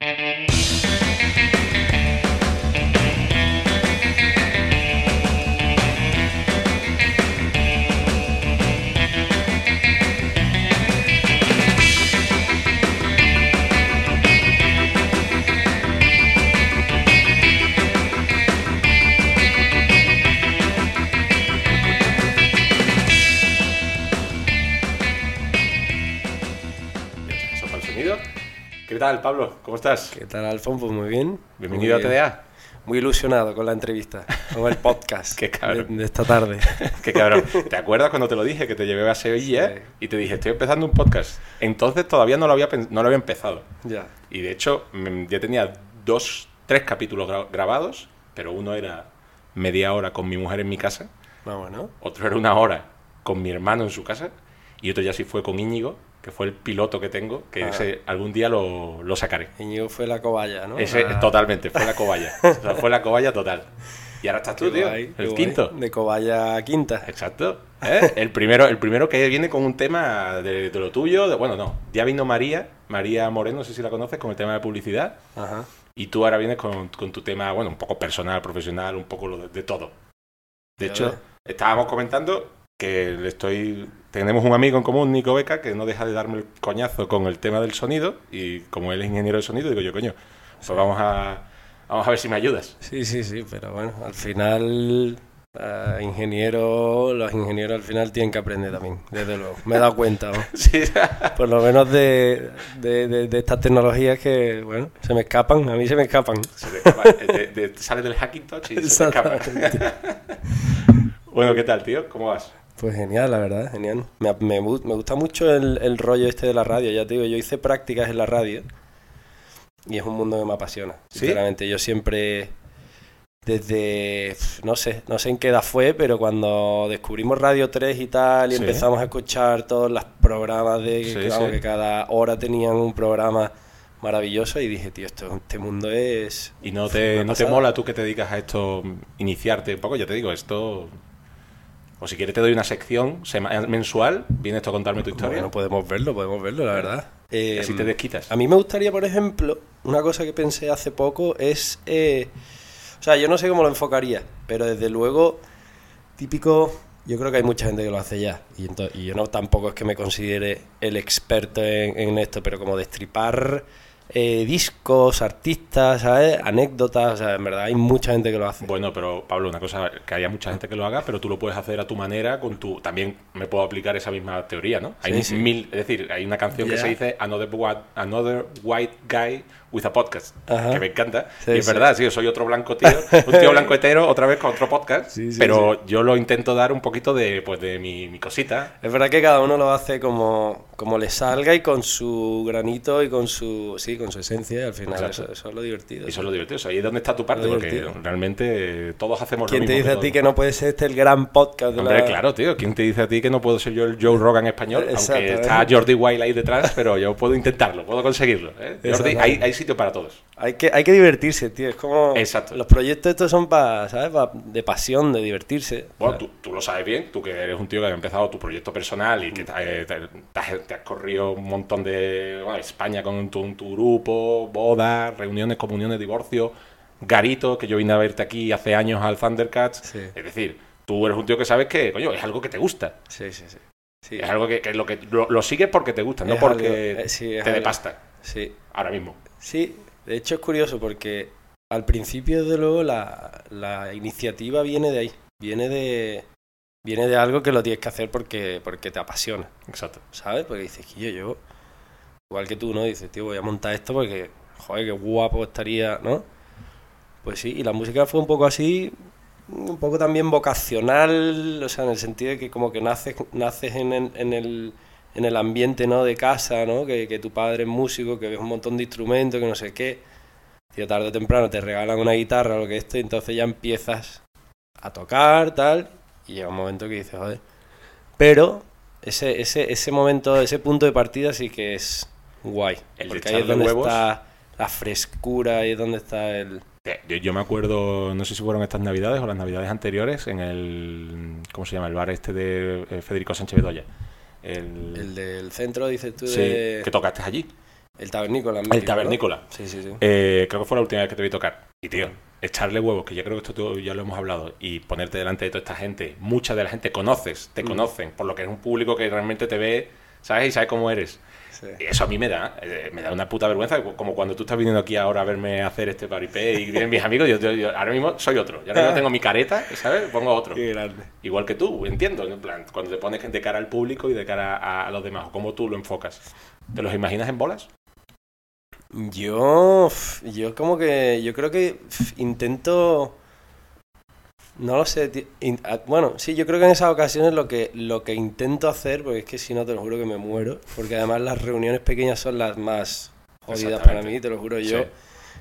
Eso tal, Pablo? ¿Cómo estás? ¿Qué tal, Alfonso? Pues muy bien. Bienvenido Muy a TDA. Muy ilusionado con la entrevista, con el podcast Qué de, de esta tarde. Qué cabrón. ¿Te acuerdas cuando te lo dije que te llevé a Sevilla Sí. y te dije, estoy empezando un podcast? Entonces todavía no lo había, no lo había empezado. ya. Y de hecho, mm, ya tenía dos, tres capítulos gra- grabados, pero uno era media hora con mi mujer en mi casa, Ah, bueno. otro era una hora con mi hermano en su casa, y otro ya sí fue con Íñigo, que fue el piloto que tengo, que Ah. ese algún día lo, lo sacaré. Íñigo fue la cobaya, ¿no? Ese, Ah, totalmente, fue la cobaya. O sea, fue la cobaya total. Y ahora estás tú, tío, guay, el guay. quinto. De cobaya quinta. Exacto. ¿eh? El, primero, el primero que viene con un tema de, de lo tuyo, de, bueno, no, ya vino María, María Moreno, no sé si la conoces, con el tema de publicidad, Ajá. y tú ahora vienes con, con tu tema, bueno, un poco personal, profesional, un poco de, de todo. De Ya hecho, ves. estábamos comentando que le estoy tenemos un amigo en común, Nico Beca, que no deja de darme el coñazo con el tema del sonido, y como él es ingeniero de sonido, digo yo, coño, pues vamos a, vamos a ver si me ayudas. Sí, sí, sí, pero bueno, al final, eh, ingeniero, los ingenieros al final tienen que aprender también, desde luego. Me he dado cuenta, ¿no? Sí. Por lo menos de, de, de- de estas tecnologías que, bueno, se me escapan, a mí se me escapan. Se te escapa, de- de- sale del hacking touch y se te escapa. Exactamente. Bueno, ¿qué tal, tío? ¿Cómo vas? Pues genial, la verdad, genial. Me, me gu- me gusta mucho el, el rollo este de la radio, ya te digo, yo hice prácticas en la radio y es un mundo que me apasiona, ¿Sí? sinceramente. Yo siempre, desde, no sé, no sé en qué edad fue, pero cuando descubrimos Radio 3 y tal y Sí. empezamos a escuchar todos los programas de Sí, que, cada hora tenían un programa maravilloso y dije, tío, esto, este mundo es... ¿Y no te, no te mola tú que te dedicas a esto, iniciarte un poco? Ya te digo, esto... O si quieres te doy una sección sema- mensual, vienes tú a contarme tu historia. Bueno, podemos verlo, podemos verlo, la verdad. Eh, así te desquitas. A mí me gustaría, por ejemplo, una cosa que pensé hace poco es... eh, o sea, yo no sé cómo lo enfocaría, pero desde luego, típico... Yo creo que hay mucha gente que lo hace ya. Y, ento- y yo no tampoco es que me considere el experto en, en esto, pero como destripar eh, discos, artistas, ¿sabes? Anécdotas, o sea, en verdad hay mucha gente que lo hace. Bueno, pero Pablo, una cosa, que haya mucha gente que lo haga, pero tú lo puedes hacer a tu manera, con tu... También me puedo aplicar esa misma teoría, ¿no? Hay Sí, sí. mil... Es decir, hay una canción que se dice Another, Another White Guy with a Podcast, Ajá. que me encanta. Sí, y es sí. verdad, sí, yo soy otro blanco tío, un tío blanco hetero, otra vez con otro podcast, Sí, pero yo lo intento dar un poquito de, pues, de mi, mi cosita. Es verdad que cada uno lo hace como, como le salga y con su granito y con su sí, con su esencia y al final Exacto. eso, eso es lo divertido. Eso es lo divertido. o sea, ahí es donde está tu parte, porque divertido. realmente eh, todos hacemos ¿Quién lo te mismo. dice a ti que no puede ser este el gran podcast de Hombre, la... claro, tío. ¿Quién te dice a ti que no puedo ser yo el Joe Rogan español? Aunque Exactamente. está Jordi Wild ahí detrás, pero yo puedo intentarlo, puedo conseguirlo. ¿eh? Jordi, hay, hay sitio para todos. Hay que, hay que divertirse, tío. Es como... Exacto. Los proyectos estos son para, ¿sabes? Pa- de pasión, de divertirse. Bueno, tú, tú lo sabes bien, tú que eres un tío que ha empezado tu proyecto personal y que te, eh, te- te has, te has corrido un montón de bueno, España con tu, tu grupo, bodas, reuniones, comuniones, divorcios, Garito, que yo vine a verte aquí hace años al Thundercats. Sí. Es decir, tú eres un tío que sabes que, coño, es algo que te gusta. Sí, sí, sí. Sí, Es algo que, que lo, que lo, lo sigues porque te gusta, no porque algo- eh, sí, te dé pasta. sí. Ahora mismo. Sí, de hecho es curioso porque al principio, desde luego, la, la iniciativa viene de ahí. Viene de, viene de algo que lo tienes que hacer porque, porque te apasiona, Exacto. ¿sabes? Porque dices, que yo, igual que tú, ¿no? Dices, tío, voy a montar esto porque, joder, qué guapo estaría, ¿no? Pues sí, y la música fue un poco así, un poco también vocacional, o sea, en el sentido de que como que naces, naces en, el, en, el, en el ambiente, ¿no? De casa, ¿no? Que, que tu padre es músico, que ves un montón de instrumentos, que no sé qué. Y tarde o temprano te regalan una guitarra o lo que esto, y entonces ya empiezas a tocar, tal, y llega un momento que dices, joder. Pero ese, ese, ese momento, ese punto de partida sí que es guay. El porque ahí es donde huevos. está la frescura, ahí es donde está el... Eh, Yo, yo me acuerdo, no sé si fueron estas navidades o las navidades anteriores, en el. ¿Cómo se llama? El bar este de eh, Federico Sánchez Bedoya. El, El del centro, dices tú, sí, de... que tocaste allí. El tabernícola. El tabernícola. Sí, sí, sí. Eh, creo que fue la última vez que te vi tocar. Y tío, echarle huevos, que yo creo que esto tú, ya lo hemos hablado, y ponerte delante de toda esta gente, mucha de la gente conoces, te Mm. conocen, por lo que es un público que realmente te ve, ¿sabes? Y sabe cómo eres. Sí. Y eso a mí me da, eh, me da una puta vergüenza, como cuando tú estás viniendo aquí ahora a verme hacer este paripé y vienen mis amigos, yo, yo- yo ahora mismo soy otro. Yo ahora mismo tengo mi careta, ¿sabes? Pongo otro. Qué grande. Igual que tú, entiendo, en plan, cuando te pones de cara al público y de cara a, a los demás, o cómo tú lo enfocas. ¿Te los imaginas en bolas? Yo, yo como que, yo creo que intento, no lo sé, bueno, sí, yo creo que en esas ocasiones lo que, lo que intento hacer, porque es que si no te lo juro que me muero, porque además las reuniones pequeñas son las más jodidas para mí, te lo juro yo, Sí.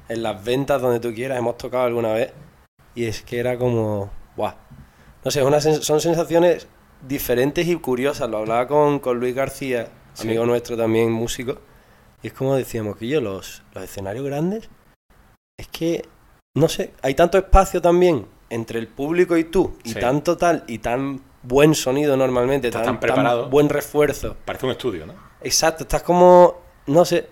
en las ventas donde tú quieras hemos tocado alguna vez y es que era como, guau, no sé, una sens- son sensaciones diferentes y curiosas, lo hablaba con, con Luis García, Sí. amigo nuestro también músico, y es como decíamos que yo, los, los escenarios grandes, es que, no sé, hay tanto espacio también entre el público y tú, y Sí. tanto tal, y tan buen sonido normalmente, tan, tan preparado. buen refuerzo. Parece un estudio, ¿no? Exacto, estás como, no sé,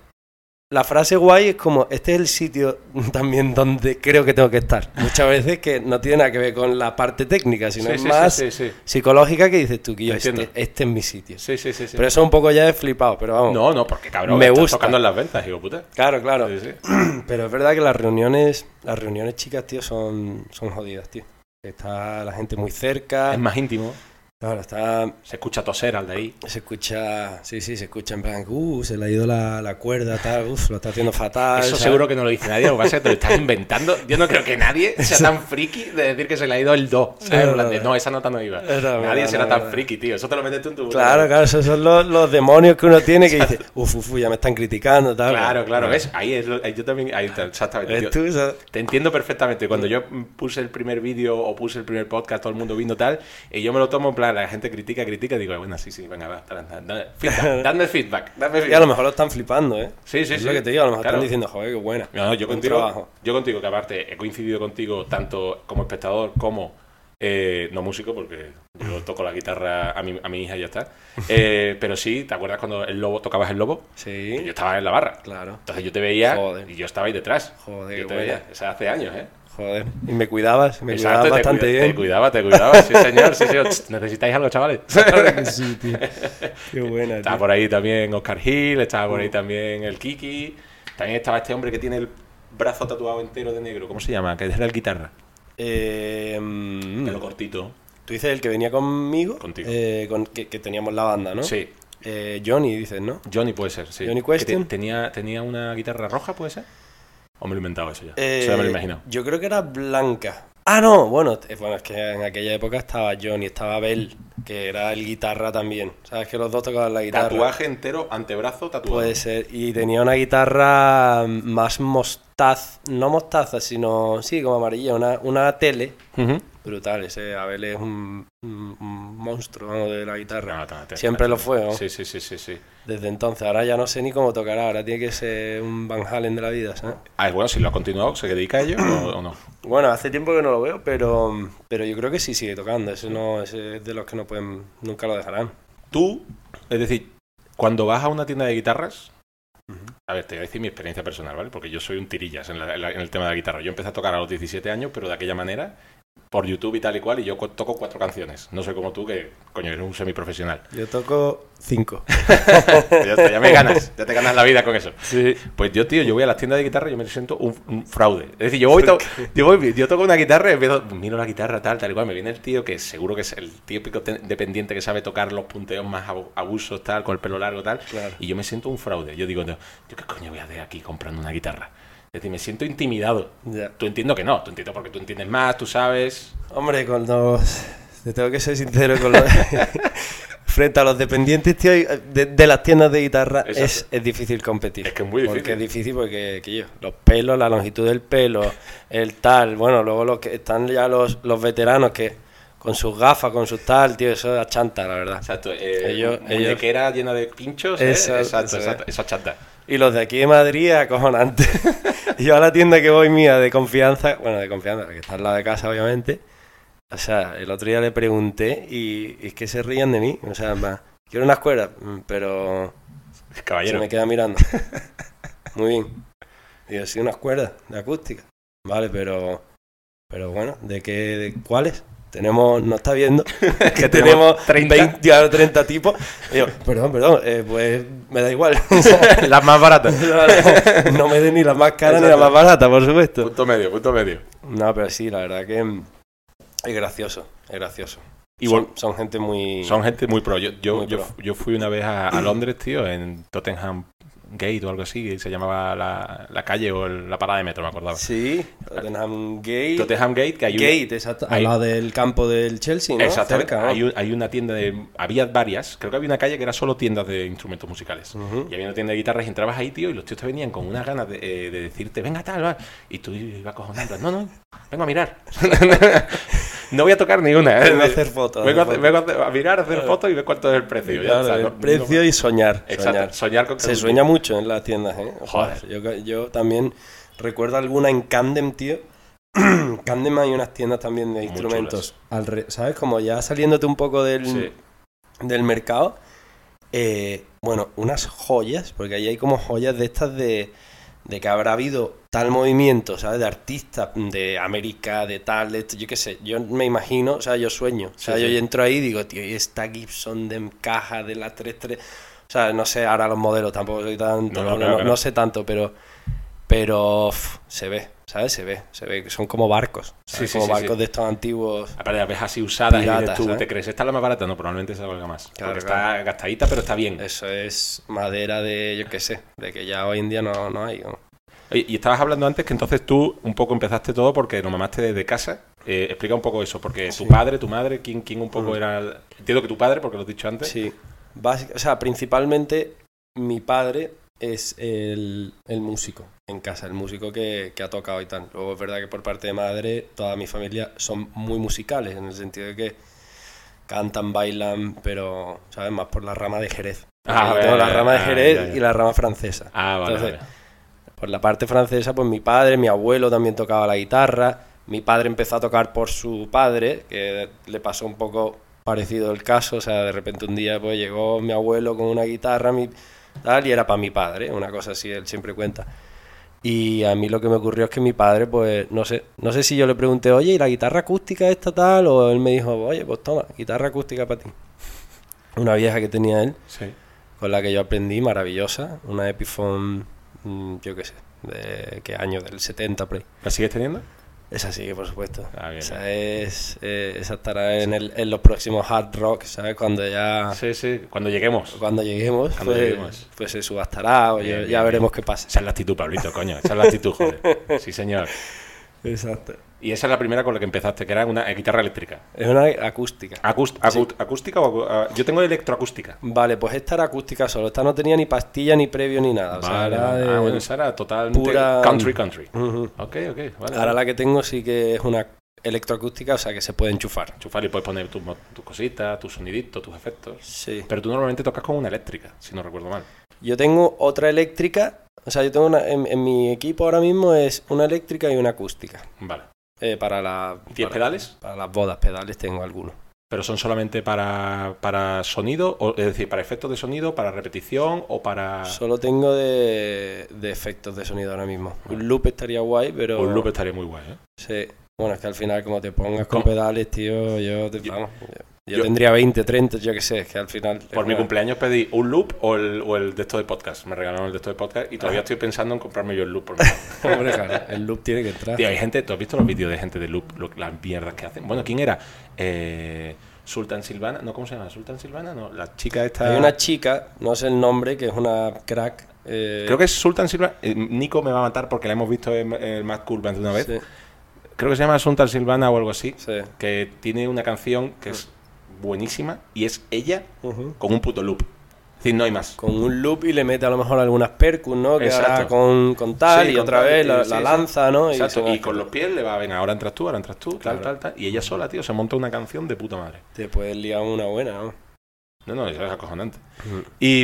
la frase guay es como, este es el sitio también donde creo que tengo que estar. Muchas veces que no tiene nada que ver con la parte técnica, sino Sí, es sí, más sí, psicológica que dices tú, que yo, Te este, este es mi sitio. Sí, sí, sí. Pero eso un poco ya es flipado, pero vamos. No, no, porque cabrón, Me estás gusta. tocando en las ventas, digo, puta. Claro, claro. Pero es verdad que las reuniones, las reuniones chicas, tío, son, son jodidas, tío. Está la gente muy cerca. Es más íntimo, Claro, está. se escucha toser al de ahí. Se escucha. Sí, sí, se escucha en plan. Uh, se le ha ido la, la cuerda, tal. Uf, lo está haciendo fatal. Eso ¿sabes? seguro que no lo dice nadie, lo que pasa es que te lo estás inventando. Yo no creo que nadie sea tan friki de decir que se le ha ido el do. no, esa nota no iba. Nadie será tan friki, tío. Eso te lo metes tú en tu Claro, claro, esos son los, los demonios que uno tiene que dice, uf, uf, ya me están criticando, tal. Claro, claro, ¿ves? Ahí es lo- ahí yo también, ahí está, exactamente. Te entiendo perfectamente. Cuando yo puse el primer vídeo o puse el primer podcast, todo el mundo viendo tal, y yo me lo tomo en plan, la gente critica, critica, digo, bueno, sí, sí, venga, va, dale, dale, feedback, dadme feedback, Y a lo mejor lo están flipando, ¿eh? Sí, sí, es sí. lo que te digo, a lo mejor Claro. están diciendo, joder, qué buena. No, no, yo Buen contigo, trabajo. yo contigo, que aparte he coincidido contigo tanto como espectador como eh, no músico, porque yo toco la guitarra a mi, a mi hija y ya está. Eh, pero sí, ¿te acuerdas cuando el lobo tocabas el lobo? Y yo Sí, estaba en la barra. claro. Entonces yo te veía Joder. y yo estaba ahí detrás. Joder, yo te veía. O sea, hace años, ¿eh? Joder. Y me cuidabas, me Exacto, cuidabas te bastante bien. Te cuidaba, te cuidaba. Sí, señor. Sí, señor. ¿Necesitáis algo, chavales? Sí, tío. Qué buena, Estaba tío. por ahí también Oscar Hill, estaba por ahí también el Kiki. También estaba este hombre que tiene el brazo tatuado entero de negro. ¿Cómo se llama? Que era el guitarra. Eh, mm, Pelo cortito. Tú dices el que venía conmigo, Contigo. eh, con, que, que teníamos la banda, ¿no? Sí. Eh, Johnny, dices, ¿no? Johnny puede ser, sí. Johnny Que Question. te- tenía, tenía una guitarra roja, ¿puede ser? ¿O me lo he inventado eso ya? Eh, eso ya me lo he imaginado. Yo creo que era blanca. Ah, no, bueno, eh, bueno, es que en aquella época estaba Johnny, estaba Bell, que era el guitarra también. ¿Sabes que los dos tocaban la guitarra? Tatuaje entero, antebrazo, tatuado. Puede ser. Y tenía una guitarra más mostaz, no mostaza, sino, sí, como amarilla, una, una tele. Ujú. Brutal, ese Abel es un, un- un monstruo de la guitarra. No, no, te- Siempre lo fue, ¿no? Sí, sí, sí, sí, sí. Desde entonces, ahora ya no sé ni cómo tocará, ahora tiene que ser un Van Halen de la vida, ¿sabes? Ah, bueno, si lo ha continuado, ¿se dedica a ello o, no? Bueno, hace tiempo que no lo veo, pero, pero yo creo que sí sigue tocando. Ese, no, ese es de los que no pueden, nunca lo dejarán. Tú, es decir, cuando vas a una tienda de guitarras, a ver, te voy a decir mi experiencia personal, ¿vale? Porque yo soy un tirillas en, la- en la- en el tema de la guitarra. Yo empecé a tocar a los 17 años, pero de aquella manera, por YouTube y tal y cual, y yo toco cuatro canciones. No soy como tú, que, coño, eres un semiprofesional. Yo toco cinco. ya, está, ya me ganas, ya te ganas la vida con eso. Sí. Pues yo, tío, yo voy a las tiendas de guitarra y yo me siento un, un fraude. Es decir, yo voy, to- yo voy, yo toco una guitarra y empiezo, miro la guitarra tal, tal y cual. Me viene el tío que seguro que es el típico te- dependiente que sabe tocar los punteos más abu- abusos, tal, con el pelo largo, tal. Claro. Y yo me siento un fraude. Yo digo, no, ¿yo qué coño voy a hacer aquí comprando una guitarra? Es decir, me siento intimidado. Ya. Tú entiendo que no, tú entiendo porque tú entiendes más, tú sabes. Hombre, los... Te tengo que ser sincero con los... Frente a los dependientes, tío, de, de las tiendas de guitarra es, es difícil competir. Es que es muy difícil. Porque es difícil porque, que yo, los pelos, la longitud del pelo, el tal, bueno, luego los que están ya los, los veteranos que con sus gafas, con sus tal, tío, eso es chanta, la verdad. Exacto. Eh, Ellos- muñequera llena de pinchos. ¿eh? Eso, exacto, eso es. exacto. Chata. Y los de aquí de Madrid, acojonante. Yo a la tienda que voy mía de confianza, bueno, de confianza, que está al lado de casa, obviamente. O sea, el otro día le pregunté y, y es que se rían de mí. O sea, plan, quiero una escuela, mm, pero se Caballero. me queda mirando. muy bien. Y yo, sí, unas cuerdas de acústica. Vale, pero. Pero bueno, ¿de qué? De, ¿Cuáles? Tenemos, no está viendo, que tenemos 30, 20, o 30 tipos. Y yo, perdón, perdón, eh, pues me da igual. las más baratas. no me den ni las más caras ni las más baratas, por supuesto. Punto medio, punto medio. No, pero sí, la verdad que es gracioso, es gracioso. Y son, son gente muy... Son gente muy pro. Yo, yo, yo, yo fui una vez a, a Londres, tío, en Tottenham Gate o algo así, se llamaba la, la calle o el, la parada de metro, me acordaba. Sí, Tottenham Gate. Tottenham Gate, que hay Gate, exacto, al lado del campo del Chelsea, ¿no? Exacto, Cerca, ¿no? Hay, un, hay, una tienda de... Había varias, creo que había una calle que era solo tiendas de instrumentos musicales. Uh -huh. Y había una tienda de guitarras y entrabas ahí, tío, y los tíos te venían con unas ganas de, eh, de decirte, venga tal, va. Y tú ibas cojonando, no, no, vengo a mirar. no voy a tocar ni una. Vengo a hacer fotos. Vengo, a, vengo a, mirar, a hacer fotos y ver cuánto es el precio. Claro, ya, el precio y soñar. Exacto, soñar, soñar con Se sueña mucho en las tiendas, ¿eh? Joder. Yo, yo también recuerdo alguna en Candem, tío. Candem hay unas tiendas también de instrumentos. Al re, ¿Sabes? Como ya saliéndote un poco del, sí. del mercado. Eh, bueno, unas joyas, porque ahí hay como joyas de estas de, de que habrá habido tal movimiento, ¿sabes? De artistas de América, de tal, de esto, yo qué sé, yo me imagino, o sea, yo sueño, o sea, sí, yo sí. entro ahí y digo, tío, y esta Gibson de caja de la 33, o sea, no sé ahora los modelos, tampoco soy tanto, no, no, no, no sé tanto, pero, pero se ve, ¿sabes? Se ve, se ve que son como barcos. Sí, como sí, barcos de estos antiguos. Aparte, las ves así usadas Piratas, y dices tú, ¿sabes? ¿te crees? ¿Esta es la más barata? No, probablemente esa valga más. Claro, porque claro. está gastadita, pero está bien. Eso es madera de, yo qué sé, de que ya hoy en día no, no hay. ¿no? Oye, y estabas hablando antes que entonces tú un poco empezaste todo porque nos mamaste desde casa. Eh, explica un poco eso, porque Sí. tu padre, tu madre, ¿quién, quién un poco Mm. era? el- Entiendo que tu padre, porque lo has dicho antes. Sí, Básic- o sea, principalmente mi padre es el, el músico en casa, el músico que, que ha tocado y tal. Luego es verdad que por parte de madre toda mi familia son muy musicales, en el sentido de que cantan, bailan, pero, ¿sabes? Más por la rama de Jerez. Ah, tengo vale, la rama de ah, Jerez ya, ya. y la rama francesa. Ah, vale, Entonces, vale. Por la parte francesa, pues mi padre, mi abuelo también tocaba la guitarra. Mi padre empezó a tocar por su padre, que le pasó un poco parecido el caso. O sea, de repente un día pues llegó mi abuelo con una guitarra mi, tal, y era para mi padre, una cosa así, él siempre cuenta. Y a mí lo que me ocurrió es que mi padre, pues, no sé, no sé si yo le pregunté, oye, ¿y la guitarra acústica esta tal? O él me dijo, oye, pues toma, guitarra acústica para ti. Una vieja que tenía él Sí. con la que yo aprendí, maravillosa, una Epiphone, yo qué sé, de qué año, del 70 por ahí. ¿La sigues teniendo? Esa sí, por supuesto. Ah, bien, esa, es, eh, esa estará en, el, en los próximos hard rock, ¿sabes? Cuando ya... Sí, sí, cuando lleguemos. Cuando lleguemos, Cuando pues, lleguemos. pues se subastará o Bien, ya, ya veremos qué pasa. Esa es la actitud, Pablito, coño. Esa es la actitud, joder. Sí, señor. Exacto. Y esa es la primera con la que empezaste, que era una guitarra eléctrica. Es una acústica. Sí. ¿Acústica o acu- ah, Yo tengo electroacústica. Vale, pues esta era acústica solo. Esta no tenía ni pastilla, ni previo, ni nada. O sea, era de- Ah, bueno, esa era totalmente pura- country, country. Ujú. Ok, ok. Vale, Ahora la que tengo sí que es una electroacústica, o sea que se puede enchufar. Enchufar y puedes poner tus tus cositas, tus soniditos, tus efectos. Sí. Pero tú normalmente tocas con una eléctrica, si no recuerdo mal. Yo tengo otra eléctrica, o sea, yo tengo una, en, en mi equipo ahora mismo es una eléctrica y una acústica. Vale. Eh, para la ¿Tienes para- pedales? Para las bodas, pedales tengo algunos. ¿Pero son solamente para, para sonido? O, es decir, para efectos de sonido, para repetición o para... Solo tengo de, de efectos de sonido ahora mismo. Un loop estaría guay, pero. Un loop estaría muy guay, ¿eh? Sí. Bueno, es que al final, como te pongas con ¿Cómo? pedales, tío, yo, te- vamos. Yo, yo yo- tendría 20, 30, yo qué sé, es que al final. Por mi cumpleaños pedí un loop o el, o el de esto de podcast. Me regalaron el de esto de podcast y todavía estoy pensando en comprarme yo el loop. Por. Hombre, claro, el loop tiene que entrar. Tío, hay gente, ¿tú has visto los vídeos de gente de loop, lo- las mierdas que hacen? Bueno, ¿quién era? Eh, Sultan Silvana, no, ¿cómo se llama? ¿Sultan Silvana? No, la chica esta... Hay una chica, no sé el nombre, que es una crack. eh, Creo que es Sultan Silvana. eh, Nico me va a matar porque la hemos visto en el Mad Cool una vez. Sí, Creo que se llama Sultan Silvana o algo así. sí. Que tiene una canción que es buenísima y es ella con un puto loop. Es decir, no hay más. Con un loop y le mete a lo mejor algunas percus, ¿no? Que ahora con, con tal Sí, y con otra tal, vez la, sí, la sí. lanza, ¿no? Exacto, y con los pies le va, venga, ahora entras tú, ahora entras tú, tal, Claro. tal, tal. Y ella sola, tío, se monta una canción de puta madre. Te puedes liar una buena, ¿no? No, no, eso es acojonante. Y,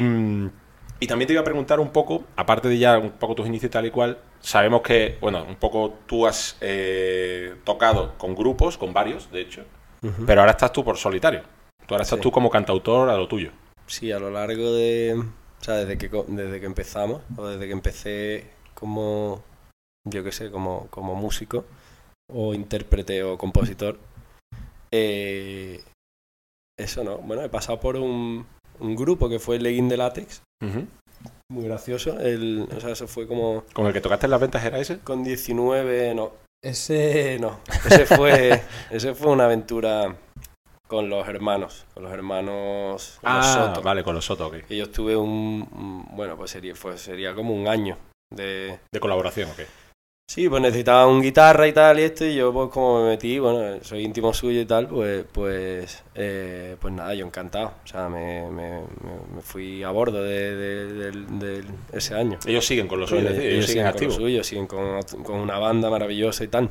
y también te iba a preguntar un poco, aparte de ya un poco tus inicios tal y cual, sabemos que, bueno, un poco tú has eh, tocado con grupos, con varios, de hecho, Pero ahora estás tú por solitario. Tú ahora estás Sí. tú como cantautor a lo tuyo. Sí, a lo largo de, O sea, desde que, desde que empezamos, o desde que empecé como, yo qué sé, como, como músico, o intérprete o compositor. eh, eso no. Bueno, he pasado por un, un grupo que fue Legging de Látex, muy gracioso. El, o sea, eso fue como ¿Con el que tocaste en las ventas era ese? con 19, no. Ese no. Ese fue, ese fue una aventura con los hermanos, con los hermanos con los Ah, Soto. vale, con los Soto, ok. Que yo estuve un, un- bueno, pues sería, fue, sería como un año de... De colaboración, ok. Sí, pues necesitaba un guitarra y tal y esto y yo pues como me metí, bueno, soy íntimo suyo y tal, pues pues eh, pues nada, yo encantado. O sea, me, me, me- me fui a bordo de, ese año. Ellos siguen con lo suyo, Ellos, siguen con lo activos. suyo, siguen con, con una banda maravillosa y tal.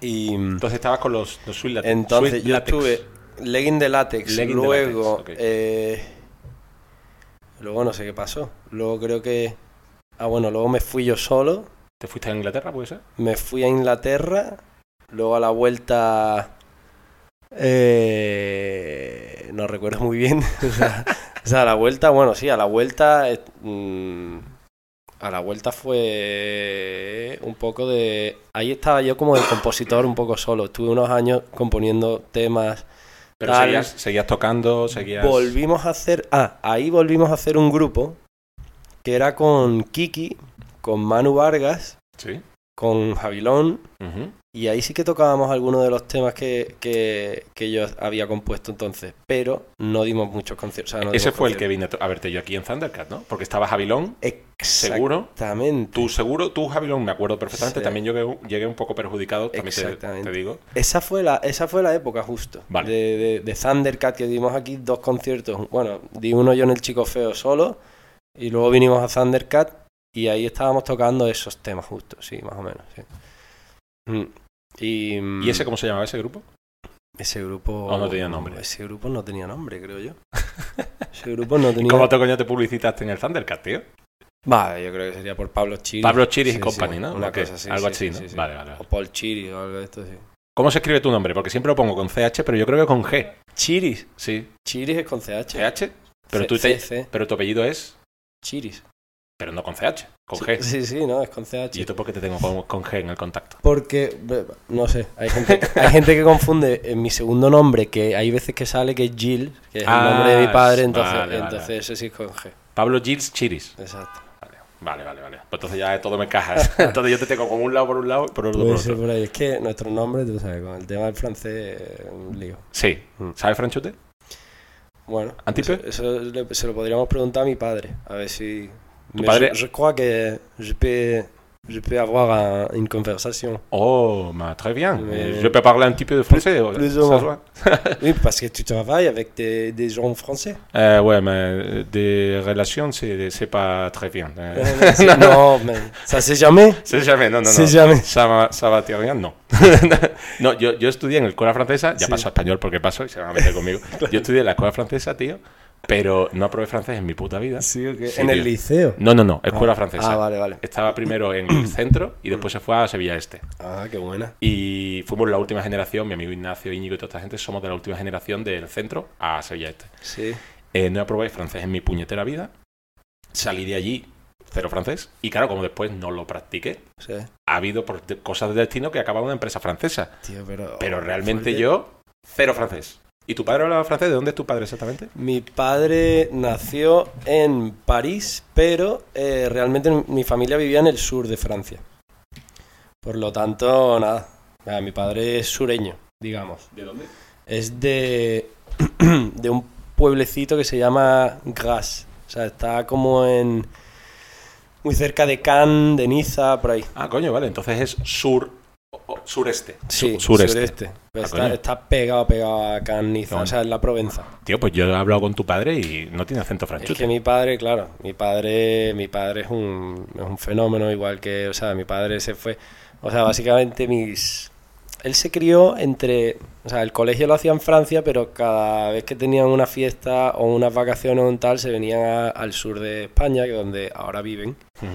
Y Entonces estabas con los, los Sweet Latex. entonces Sweet yo Latex. estuve legging de látex, Legging luego látex, eh, luego no sé qué pasó. Luego creo que ah bueno, luego me fui yo solo, ¿Te fuiste a Inglaterra, puede ser? me fui a Inglaterra, luego a la vuelta eh, no recuerdo muy bien. o, sea, o sea, a la vuelta, bueno, sí, a la vuelta eh, mm, a la vuelta fue un poco de ahí estaba yo como de compositor un poco solo. Estuve unos años componiendo temas Pero Tal. seguías, seguías tocando, seguías... Volvimos a hacer. Ah, ahí volvimos a hacer un grupo que era con Kiki, con Manu Vargas, Sí. con Javilón. Y ahí sí que tocábamos algunos de los temas que, que, que yo había compuesto entonces. Pero no dimos muchos conciertos. o sea, no Ese fue el que vine a verte yo aquí en Thundercat, ¿no? Porque estaba Javilón, seguro. Exactamente. Tú seguro, tú Javilón, me acuerdo perfectamente. Sí. También yo llegué, llegué un poco perjudicado, también te, Exactamente. te digo. Esa fue la, esa fue la época justo. Vale. De, de, de Thundercat, que dimos aquí dos conciertos. Bueno, di uno yo en el Chico Feo solo. Y luego vinimos a Thundercat. Y ahí estábamos tocando esos temas justo, sí, más o menos. Sí. Mm. Y, ¿Y ese cómo se llamaba ese grupo? ese grupo. ¿O no tenía nombre? Ese grupo no tenía nombre, creo yo. Ese grupo no ¿Y tenía. cómo te coño te publicitaste en el Thundercat, tío? Vale, yo creo que sería por Pablo Chiri. Pablo Chiris Sí, y Company, sí, ¿no? Una cosa así. Algo sí, así, sí, ¿no? Vale, vale. O Paul Chiri o algo de esto, sí. ¿Cómo se escribe tu nombre? Porque siempre lo pongo con CH, pero yo creo que con G. Chiris. Sí. Chiris es con CH. CH, pero C- tú te, pero tu apellido es, Chiris. Pero no con CH, con Sí, G. Sí, sí, no, es con CH. ¿Y esto por qué te tengo con, con G en el contacto? Porque, no sé, hay gente, hay gente que confunde en mi segundo nombre, que hay veces que sale que es Jill, que es Ah, el nombre de mi padre, entonces, vale, vale. entonces ese sí es con G. Pablo Gilles Chiris. Exacto. Vale, vale, vale. Pues entonces ya todo me encaja. entonces yo te tengo con un lado por un lado y por otro por otro. por ahí. Es que nuestros nombres, tú sabes, con el tema del francés, eh, un lío. Sí. Mm. ¿Sabes franchute? Bueno, ¿Antipe? eso, eso le- se lo podríamos preguntar a mi padre, a ver si... Je, je crois que je peux, je peux avoir un- une conversation. Oh, bah, très bien. Mais- Je peux parler un petit peu de français. plus ou moins. voit. Oui, parce que tu travailles avec des, des gens français. Euh, ouais, mais des relations, c'est pas très bien. Euh, Euh, c'est- non, mais ça c'est jamais. c'est jamais, non, non, C'est non. jamais. Ça va, ça va te rien, no. no, yo, yo estudié en la escuela francesa, ya Sí. paso español porque paso y se van a meter conmigo. Yo estudié en la escuela francesa, tío, pero no aprobé francés en mi puta vida. Sí, ok. Sí, en el liceo. No, no, no, escuela Ah, francesa. Ah, vale, vale. Estaba primero en el centro y después se fue a Sevilla Este. Ah, qué buena. Y fuimos la última generación, mi amigo Ignacio, Íñigo y toda esta gente, somos de la última generación del centro a Sevilla Este. Sí. Eh, no aprobé francés en mi puñetera vida. Salí de allí, cero francés. Y claro, como después no lo practiqué, Sí. ha habido por de- cosas del destino que acaba una empresa francesa. Tío, pero. Pero realmente yo, cero francés. ¿Y tu padre hablaba francés? ¿De dónde es tu padre exactamente? Mi padre nació en París, pero eh, realmente mi familia vivía en el sur de Francia. Por lo tanto, nada. Ah, Mi padre es sureño, digamos. ¿De dónde? Es de, de un pueblecito que se llama Grasse. O sea, está como en. Muy cerca de Cannes, de Niza, por ahí. Ah, coño, vale. Entonces es sur, sureste. Sí, Su- sureste. Pero Ah, está, pegado, pegado a Cannes, Niza. Qué O sea, en la Provenza. Tío, pues yo he hablado con tu padre y no tiene acento Es franchute. que mi padre, claro, mi padre, mi padre es un, es un fenómeno igual que, o sea, mi padre se fue, o sea, básicamente mis, él se crió entre, o sea, el colegio lo hacía en Francia, pero cada vez que tenían una fiesta o unas vacaciones o un tal, se venían a- al sur de España, que es donde ahora viven, o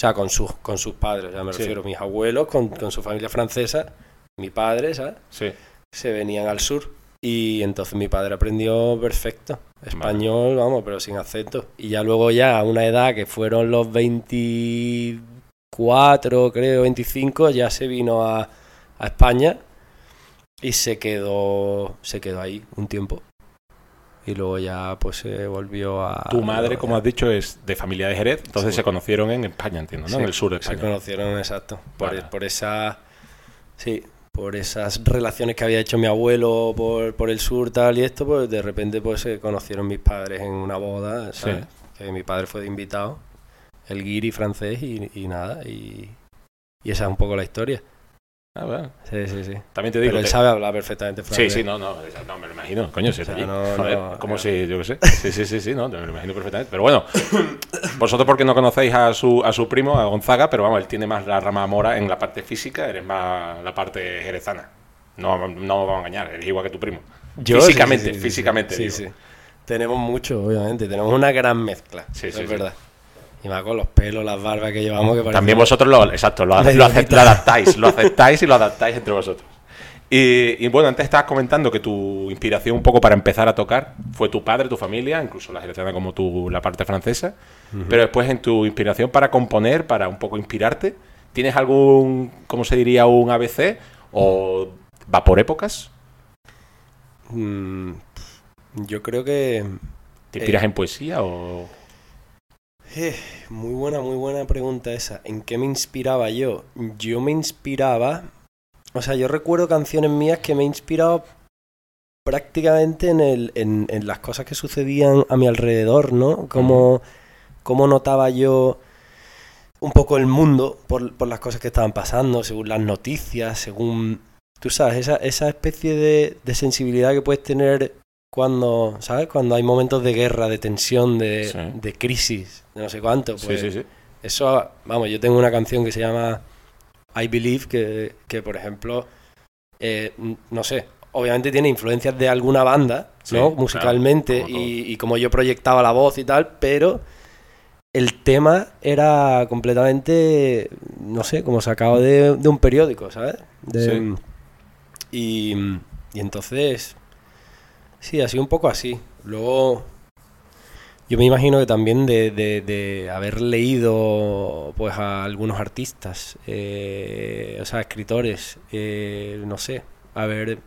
sea, con sus, con sus padres, ya me Sí. refiero, mis abuelos con, con su familia francesa, mi padre, ¿sabes? Sí. Se venían al sur Y entonces mi padre aprendió perfecto. Español, vamos, pero sin acento. Y ya luego ya a una edad que fueron los 24, creo, 25, ya se vino a, a España y se quedó, se quedó ahí un tiempo. Y luego ya pues se volvió a... Tu madre, como has dicho, es de familia de Jerez, entonces Sí. se conocieron en España, entiendo, ¿no? Sí, en el sur de Se conocieron, exacto. Por, Vale. por esa. Sí, por esas relaciones que había hecho mi abuelo por, por el sur, tal y esto, pues de repente pues se conocieron mis padres en una boda, ¿sabes? Que mi padre fue de invitado, el guiri francés y, y nada, y, y esa es un poco la historia. Ah, bueno. Sí, sí, sí. También te digo Pero él sabe hablar perfectamente Sí, francés. sí, no, no, no, me lo imagino, coño, si O sea, allí. no, Joder, no, como no. si, yo qué sé. Sí, sí, sí, sí, no, me lo imagino perfectamente. Pero bueno, vosotros porque no conocéis a su, a su primo, a Gonzaga, pero vamos, él tiene más la rama mora en la parte física, eres más la parte jerezana. No, no vamos a engañar, eres igual que tu primo. Yo, físicamente, sí, sí, sí, sí, físicamente. Sí, digo. sí. Tenemos mucho, obviamente. Tenemos una gran mezcla. Sí, es verdad. Y más con los pelos, las barbas que llevamos. Que También vosotros lo, exacto, lo, lo lo adaptáis, lo aceptáis y lo adaptáis entre vosotros. Y, y bueno, antes estabas comentando que tu inspiración un poco para empezar a tocar fue tu padre, tu familia, incluso la jerezana como tú, la parte francesa. Pero después en tu inspiración para componer, para un poco inspirarte, ¿tienes algún, cómo se diría, un ABC o va por épocas? Mm, yo creo que. ¿Te Eh. inspiras en poesía o...? Eh, muy buena, muy buena pregunta esa. ¿En qué me inspiraba yo? Yo me inspiraba. O sea, yo recuerdo canciones mías que me he inspirado prácticamente en, el, en, en las cosas que sucedían a mi alrededor, ¿no? Como, cómo notaba yo un poco el mundo por, por las cosas que estaban pasando, según las noticias, según... Tú sabes, esa, esa especie de, de sensibilidad que puedes tener cuando, ¿sabes? Cuando hay momentos de guerra, de tensión, de, Sí. de crisis, de no sé cuánto. Pues, sí, sí. Eso, vamos, yo tengo una canción que se llama I Believe, que, que por ejemplo, eh, no sé, obviamente tiene influencias de alguna banda, ¿no? claro, Musicalmente, como y, y como yo proyectaba la voz y tal, pero el tema era completamente, no sé, como sacado de, de un periódico, ¿sabes? De- Sí. y, y entonces, sí, ha sido un poco así. Luego, yo me imagino que también de, de- de haber leído pues a algunos artistas, eh, o sea, escritores, eh, no sé, haber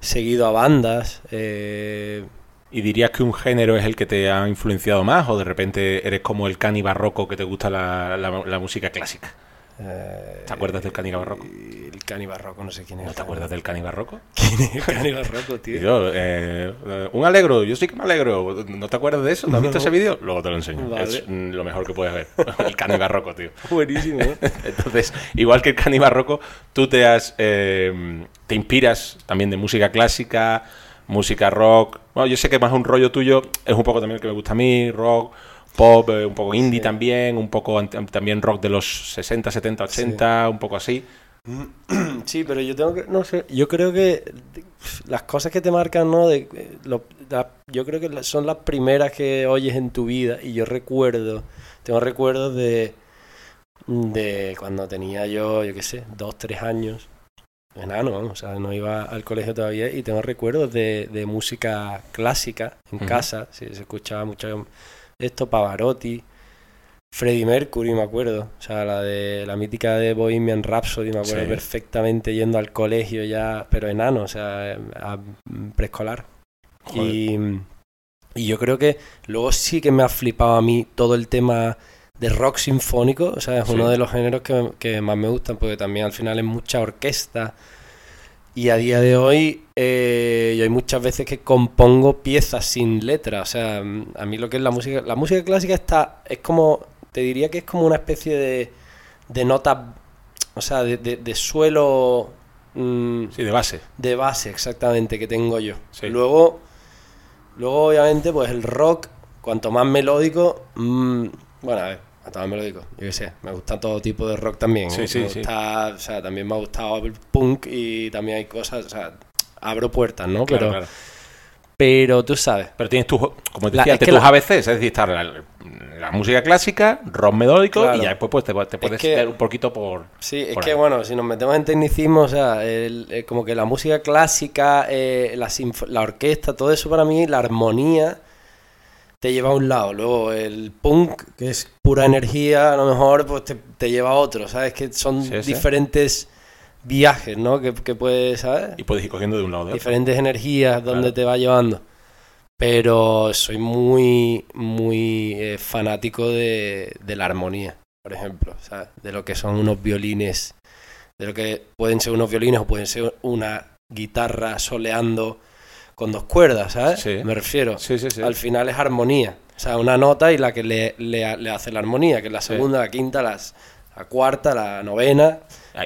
seguido a bandas, eh, ¿Y dirías que un género es el que te ha influenciado más o de repente eres como el cani barroco que te gusta la, la- la música clásica? Eh, ¿Te acuerdas del cani barroco? El Cani Barroco, no sé quién es. ¿No te acuerdas del cani barroco? ¿Quién es el Cani Barroco, tío? Tío, eh, un alegro, yo sí que me alegro. ¿No te acuerdas de eso? ¿No has visto No. ese vídeo? Luego te lo enseño. Vale. Es mm, lo mejor que puedes ver. El cani barroco, tío. Buenísimo, ¿eh? Entonces, igual que el cani barroco, tú te has eh, te inspiras también de música clásica, música rock. Bueno, yo sé que más un rollo tuyo es un poco también el que me gusta a mí, rock, pop, eh, un poco indie Sí. también, un poco también rock de los 60, 70, 80, un poco así. Sí, pero yo tengo que, no sé, yo creo que las cosas que te marcan, ¿no? De, eh, lo- la- yo creo que son las primeras que oyes en tu vida y yo recuerdo, tengo recuerdos de, de cuando tenía yo, yo qué sé, dos, tres años, enano, vamos, o sea, no iba al colegio todavía y tengo recuerdos de, de música clásica en casa, sí, se escuchaba mucho esto, Pavarotti, Freddie Mercury, me acuerdo. O sea, la de la mítica de Bohemian Rhapsody, me acuerdo Sí. perfectamente yendo al colegio ya, pero enano, o sea, a mm, preescolar. Y, y yo creo que luego sí que me ha flipado a mí todo el tema de rock sinfónico, o sea, es Sí. uno de los géneros que, que más me gustan, porque también al final es mucha orquesta. Y a día de hoy, eh, yo hay muchas veces que compongo piezas sin letra. O sea, mm, a mí lo que es la música, la música clásica está, es como, te diría que es como una especie de, de nota, o sea, de, de- de suelo mm, Sí, de base. de base exactamente que tengo yo. Sí. Luego, luego obviamente, pues el rock, cuanto más melódico, mm, bueno, a ver, cuanto más melódico, yo qué sé, me gusta todo tipo de rock también. Sí, ¿eh? sí, me sí. o sea, también me ha gustado el punk y también hay cosas, o sea, abro puertas, ¿no? Claro, pero, claro. Pero tú sabes. Pero tienes tus, como La- decía es tus la- ABCs, es decir, está la, la música clásica, rock melódico Claro. y ya después pues, te, te puedes que- dar un poquito por... Sí, es por que ahí. bueno, si nos metemos en tecnicismo, o sea, el- eh, como que la música clásica, eh, la, la orquesta, todo eso para mí, la armonía, te lleva a un lado. Luego el punk, que es pura energía, a lo mejor pues te, te lleva a otro, ¿sabes? Que son Sí, sí. diferentes viajes, ¿no? Que, que puedes, ¿sabes? Y puedes ir cogiendo de un lado de otro. diferentes energías donde Claro. te va llevando. Pero soy muy, muy eh, fanático de, de la armonía, por ejemplo, ¿sabes? De lo que son unos violines, de lo que pueden ser unos violines o pueden ser una guitarra soleando con dos cuerdas, ¿sabes? Sí. Me refiero. Sí, sí, sí. Al final es armonía. O sea, una nota y la que le, le- le hace la armonía, que es la segunda, la quinta, las- la cuarta, la novena,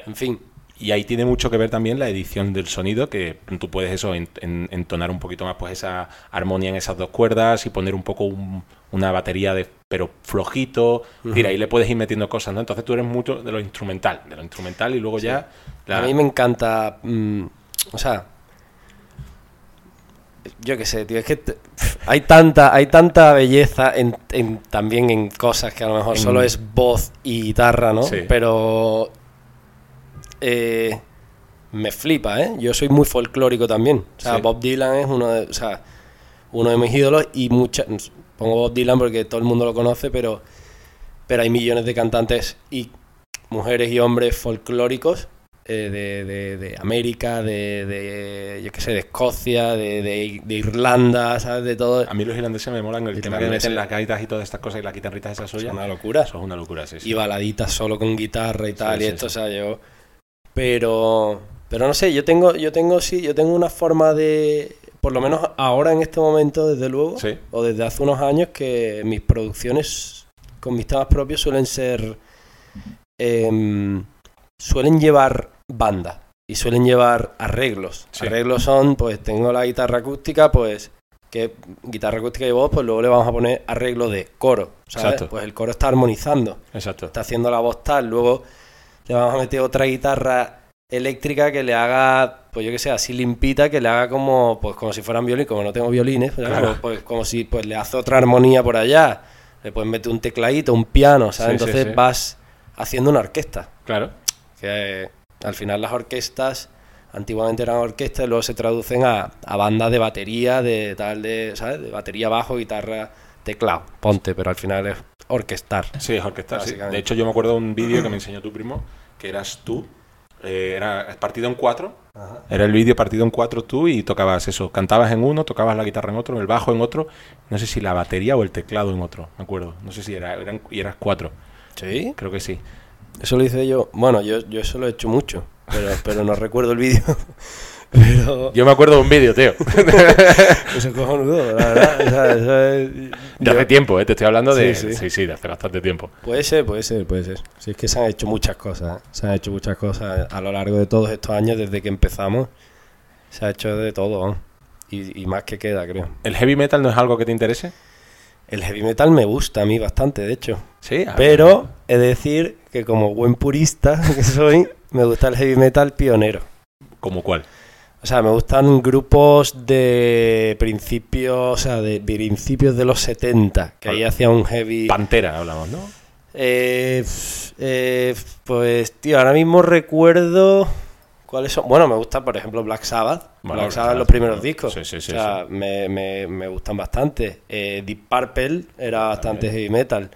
en fin. Y ahí tiene mucho que ver también la edición del sonido, que tú puedes eso, en- en- entonar un poquito más pues esa armonía en esas dos cuerdas y poner un poco un- una batería de pero flojito. Ujú. ahí le puedes ir metiendo cosas, ¿no? Entonces tú eres mucho de lo instrumental, de lo instrumental y luego ya... la- A mí me encanta, mm, o sea, yo qué sé, tío, es que te- hay tanta, hay tanta belleza en, en- también en cosas que a lo mejor En- solo es voz y guitarra, ¿no? Sí. Pero eh, me flipa, ¿eh? Yo soy muy folclórico también. O sea, Sí. Bob Dylan es uno de, o sea, uno de mis ídolos y muchas, pongo Bob Dylan porque todo el mundo lo conoce, pero, pero hay millones de cantantes y mujeres y hombres folclóricos eh, de, de- de América, de, de, yo qué sé, de Escocia, de, Irlanda, ¿sabes? De todo. A mí los irlandeses me molan el tema que meten las gaitas y todas estas cosas y las guitarritas esas Es suyas. una locura. Eso es una locura, sí. sí. y baladitas solo con guitarra y tal Sí, y sí, esto o sea yo pero pero no sé yo tengo yo tengo sí yo tengo una forma de por lo menos ahora en este momento desde luego Sí. o desde hace unos años que mis producciones con mis temas propios suelen ser em, suelen llevar banda y suelen llevar arreglos Sí. arreglos son pues tengo la guitarra acústica pues que guitarra acústica y voz pues luego le vamos a poner arreglo de coro ¿sabes? Exacto. pues el coro está armonizando Exacto. está haciendo la voz tal, luego le vamos a meter otra guitarra eléctrica que le haga, pues yo que sé, así limpita, que le haga como, pues como si fueran violín, como no tengo violines, pues, Claro. pues como si pues le hace otra armonía por allá, le puedes meter un tecladito, un piano, ¿sabes? Sí, Entonces sí. vas haciendo una orquesta, Claro. que al final las orquestas antiguamente eran orquestas y luego se traducen a, a bandas de batería, de tal, de, ¿sabes? De batería bajo, guitarra, teclado, ponte, pero al final es orquestar. Sí, es orquestar, sí. De hecho, yo me acuerdo de un vídeo que me enseñó tu primo, que eras tú. eh, era partido en cuatro. Era el vídeo partido en cuatro tú y tocabas eso. Cantabas en uno, tocabas la guitarra en otro, el bajo en otro. No sé si la batería o el teclado en otro, me acuerdo. No sé si era, eran, y eras cuatro. ¿Sí? Creo que sí. Eso lo hice yo. Bueno, yo, yo eso lo he hecho mucho, pero, pero no recuerdo el vídeo. Pero Yo me acuerdo de un vídeo, tío. eso es cojonudo, la verdad. O sea, eso es- De yo- hace tiempo, ¿eh? Te estoy hablando de... Sí, sí. Sí, sí, de hace bastante tiempo. Puede ser, puede ser, puede ser. Si es que se han hecho muchas cosas, ¿eh? se han hecho muchas cosas a lo largo de todos estos años desde que empezamos. Se ha hecho de todo, y, y más que queda, creo. ¿El heavy metal no es algo que te interese? El heavy metal me gusta a mí bastante, de hecho. Sí. Pero he de decir que como buen purista que soy, me gusta el heavy metal pionero. ¿Como cuál? O sea, me gustan grupos de principios, o sea, de principios de los 70, que ahí hacía un heavy... Pantera hablamos, ¿no? Eh, eh, pues, tío, ahora mismo recuerdo cuáles son. Bueno, me gusta, por ejemplo, Black Sabbath. Bueno, Black Sabbath, los primeros bueno, discos. sí, sí, sí, o sea, me, me- me gustan bastante. Eh, Deep Purple era bastante También. heavy metal.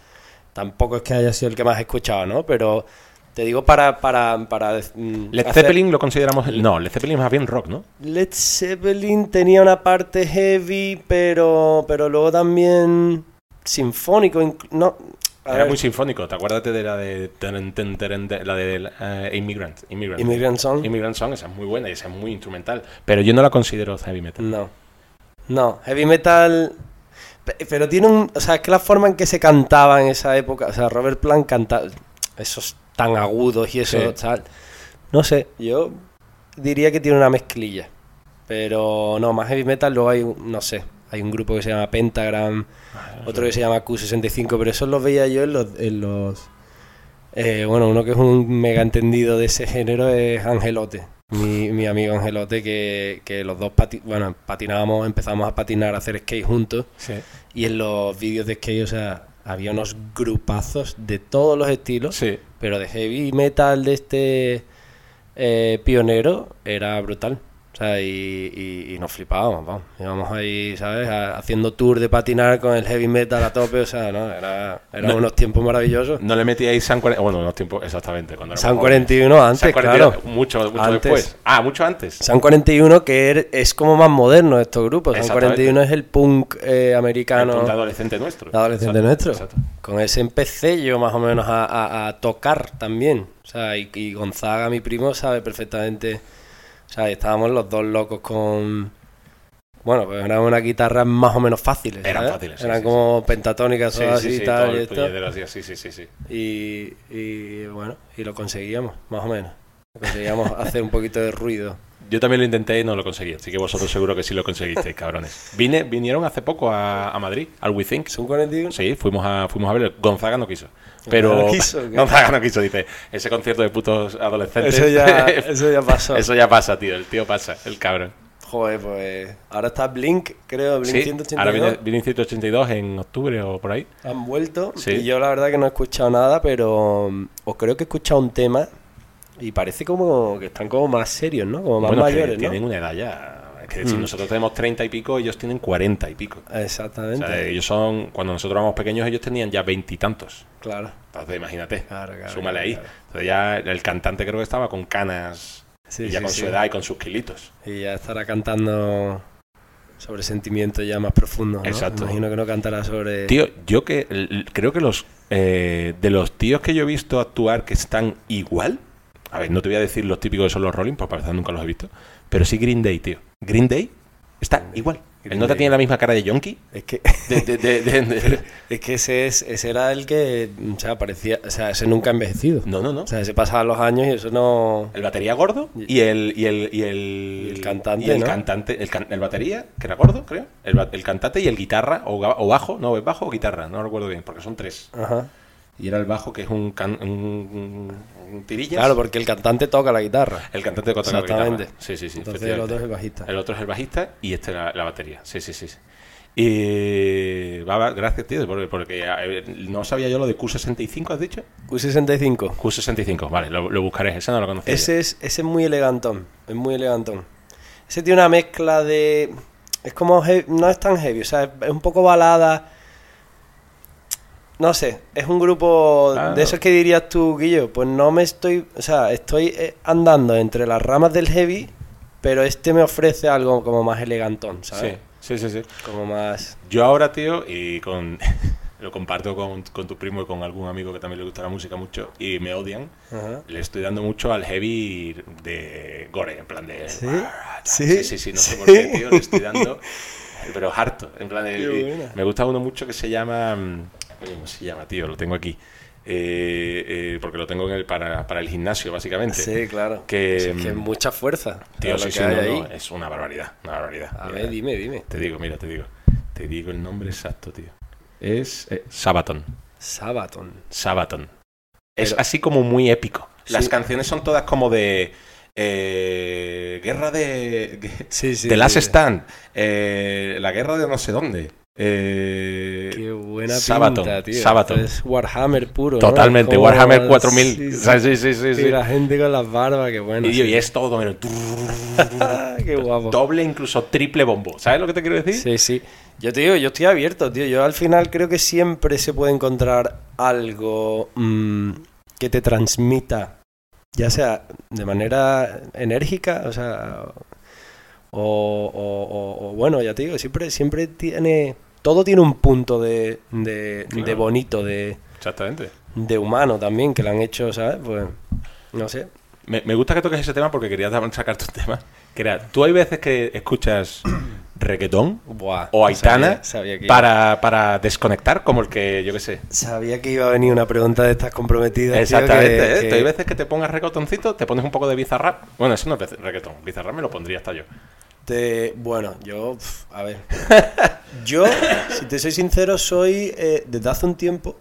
Tampoco es que haya sido el que más he escuchado, ¿no? Pero te digo para. para, para mm, Led hacer- Zeppelin lo consideramos... No, Led Zeppelin es más bien rock, ¿no? Led Zeppelin tenía una parte heavy, pero, pero luego también sinfónico. No, a Era ver, muy sinfónico. ¿Te acuerdas de la de... ten, la de eh, Immigrant? Immigrant. Immigrant Song. Immigrant Song, esa es muy buena y esa es muy instrumental. Pero yo no la considero heavy metal. No. No, heavy metal. pe- Pero tiene un. O sea, es que la forma en que se cantaba en esa época. O sea, Robert Plant cantaba. Esos tan agudos y eso, Sí. tal. No sé, yo diría que tiene una mezclilla. Pero no, más heavy metal. Luego hay, no sé, hay un grupo que se llama Pentagram. Otro que se llama Q65. Pero esos los veía yo en los. En los eh, bueno, uno que es un mega entendido de ese género es Angelote. mi, mi amigo Angelote, que, que los dos pati- bueno, patinábamos, empezamos a patinar, a hacer skate juntos. Sí. Y en los vídeos de skate, o sea, había unos grupazos de todos los estilos. Sí. Pero de heavy metal de este eh, pionero era brutal. O sea, y, y- y nos flipábamos, vamos. Íbamos ahí, ¿sabes? A- haciendo tour de patinar con el heavy metal a tope. O sea, ¿no? Era, eran No. unos tiempos maravillosos. No le metíais San 41. Bueno, unos tiempos, exactamente. Cuando San éramos 41 jóvenes. antes, San 41, claro. Mucho, mucho Antes. después. Ah, mucho antes. San 41 que er- es como más moderno estos grupos. San Exactamente. 41 es el punk eh, El americano. punto adolescente nuestro. de adolescente Exacto, nuestro. exacto. Con ese empecé yo más o menos a, a- a tocar también. O sea, y, y Gonzaga, mi primo, sabe perfectamente. O sea, estábamos los dos locos con. Bueno, pues eran unas guitarras más o menos fáciles. Eran ¿sabes? fáciles, sí, Eran sí, como pentatónicas todas sí, así sí, y tal. el y, esto. puñetero así, sí, sí, sí, sí. Y, y bueno, y lo conseguíamos, más o menos. Conseguíamos hacer un poquito de ruido. Yo también lo intenté y no lo conseguí, así que vosotros seguro que sí lo conseguisteis, cabrones. Vine, vinieron hace poco a, a Madrid, al We Think. ¿Son 41? Sí, fuimos a, fuimos a ver. Gonzaga no quiso. Pero ¿No quiso? Gonzaga no quiso, dice. Ese concierto de putos adolescentes. Eso ya, eso ya pasó. Eso ya pasa, tío. El tío pasa, el cabrón. Joder, pues ahora está Blink, creo, Blink Sí, 182. ahora viene, viene 182 en octubre o por ahí. Han vuelto Sí. y yo la verdad que no he escuchado nada, pero mm, os creo que he escuchado un tema y parece como que están como más serios, ¿no? Como más bueno, que mayores, ¿no? tienen una edad ya. Es que decir, Mm. nosotros tenemos 30 y pico, ellos tienen 40 y pico. O Exactamente. sea, ellos son, cuando nosotros éramos pequeños, ellos tenían ya veintitantos. Claro. Entonces, imagínate, Claro, claro, súmale ahí. claro. Entonces ya el cantante creo que estaba con canas Sí, y ya sí, con sí. su edad y con sus kilitos. Y ya estará cantando sobre sentimientos ya más profundos, ¿no? Exacto. Imagino que no cantará sobre... Tío, yo que creo que los eh, de los tíos que yo he visto actuar que están igual, a ver, no te voy a decir los típicos que son los Rolling, porque para nunca los he visto, pero sí Green Day, tío. Green Day está igual. Green ¿El nota Day. tiene la misma cara de Yonki? Es que... De, de- de- de- de- Es que ese, es, ese era el que, o sea, parecía, o sea, ese nunca ha envejecido. No, no, no. O sea, ese pasaban los años y eso no... El batería gordo y el y el y el, Y el cantante, y el ¿no? cantante, el, can- el batería que era gordo, creo. El, el cantante y el guitarra o, o bajo, no, es bajo o guitarra, no recuerdo bien, porque son tres. Ajá. Y era el bajo que es un, can- un, un tirillas. Claro, porque el cantante toca la guitarra. El cantante de la Exactamente. guitarra. Sí, sí, sí. Entonces el otro es el bajista. El otro es el bajista y este la, la batería. Sí, sí, sí. Y va, va, gracias, tío, porque, porque eh, no sabía yo lo de Q65, ¿has dicho? Q65. Q65, vale, lo, lo buscaré, ese no lo conocía. Ese es, ese es muy elegantón. Es muy elegantón. Ese tiene una mezcla de. Es como. heavy- no es tan heavy, o sea, es un poco balada. No sé, es un grupo Ah. de esos que dirías tú, Guillo. Pues no me estoy. O sea, estoy eh, andando entre las ramas del heavy, pero este me ofrece algo como más elegantón, ¿sabes? Sí, sí, sí, sí. Como más. Yo ahora, tío, y con lo comparto con, con tu primo y con algún amigo que también le gusta la música mucho y me odian, Ajá. le estoy dando mucho al heavy de gore, en plan de... ¿Sí? Sí, ¿Sí? sí, sí, no sé ¿Sí? por qué, tío, le estoy dando, pero harto, en plan de... Me gusta uno mucho que se llama... ¿Cómo se llama, tío? Lo tengo aquí. Eh, eh, porque lo tengo en el, para, para el gimnasio, básicamente. Sí, claro. Que, Sí, es que mm, mucha fuerza. Tío, sí, sí, no, ahí. no, es una barbaridad, una barbaridad. A Mira, ver, dime, dime. Te digo, mira, te digo. Te digo el nombre exacto, tío. Es eh, Sabaton. Sabaton. Sabaton. Es así como muy épico. Las canciones son todas como de. eh, guerra de. Sí, sí. de Last. Stand. la guerra de no sé dónde. Eh, Qué buena Sabaton, pinta, tío. Sabaton. Es Warhammer puro, totalmente. Warhammer 4000. Sí, O sí. sea, sí, sí, sí, la gente con las barbas, qué bueno. Y, es todo. Ah, qué guapo. doble, incluso triple bombo. ¿Sabes lo que te quiero decir? Sí, sí. Yo te digo, yo estoy abierto, tío. Yo al final creo que siempre se puede encontrar algo mm, que te transmita, ya sea de manera enérgica, o sea, o, o- o- o, bueno, ya te digo, siempre, siempre tiene, todo tiene un punto de, de, Claro. de bonito, de, Exactamente. de humano también, que le han hecho, ¿sabes? Pues, no sé. Me, me gusta que toques ese tema porque quería sacarte un tema. Que era, tú hay veces que escuchas reggaetón Buah, o Aitana sabía- sabía que iba- para, para desconectar, como el que, yo qué sé. Sabía que iba a venir una pregunta de estas comprometidas. tío, Exactamente, que- ¿eh? que- hay veces que te pongas reggaetoncito, te pones un poco de bizarrap. Bueno, eso no es reggaetón, bizarrap me lo pondría hasta yo. Te- bueno, yo, pf, a ver. Yo, si te soy sincero, soy eh, desde hace un tiempo,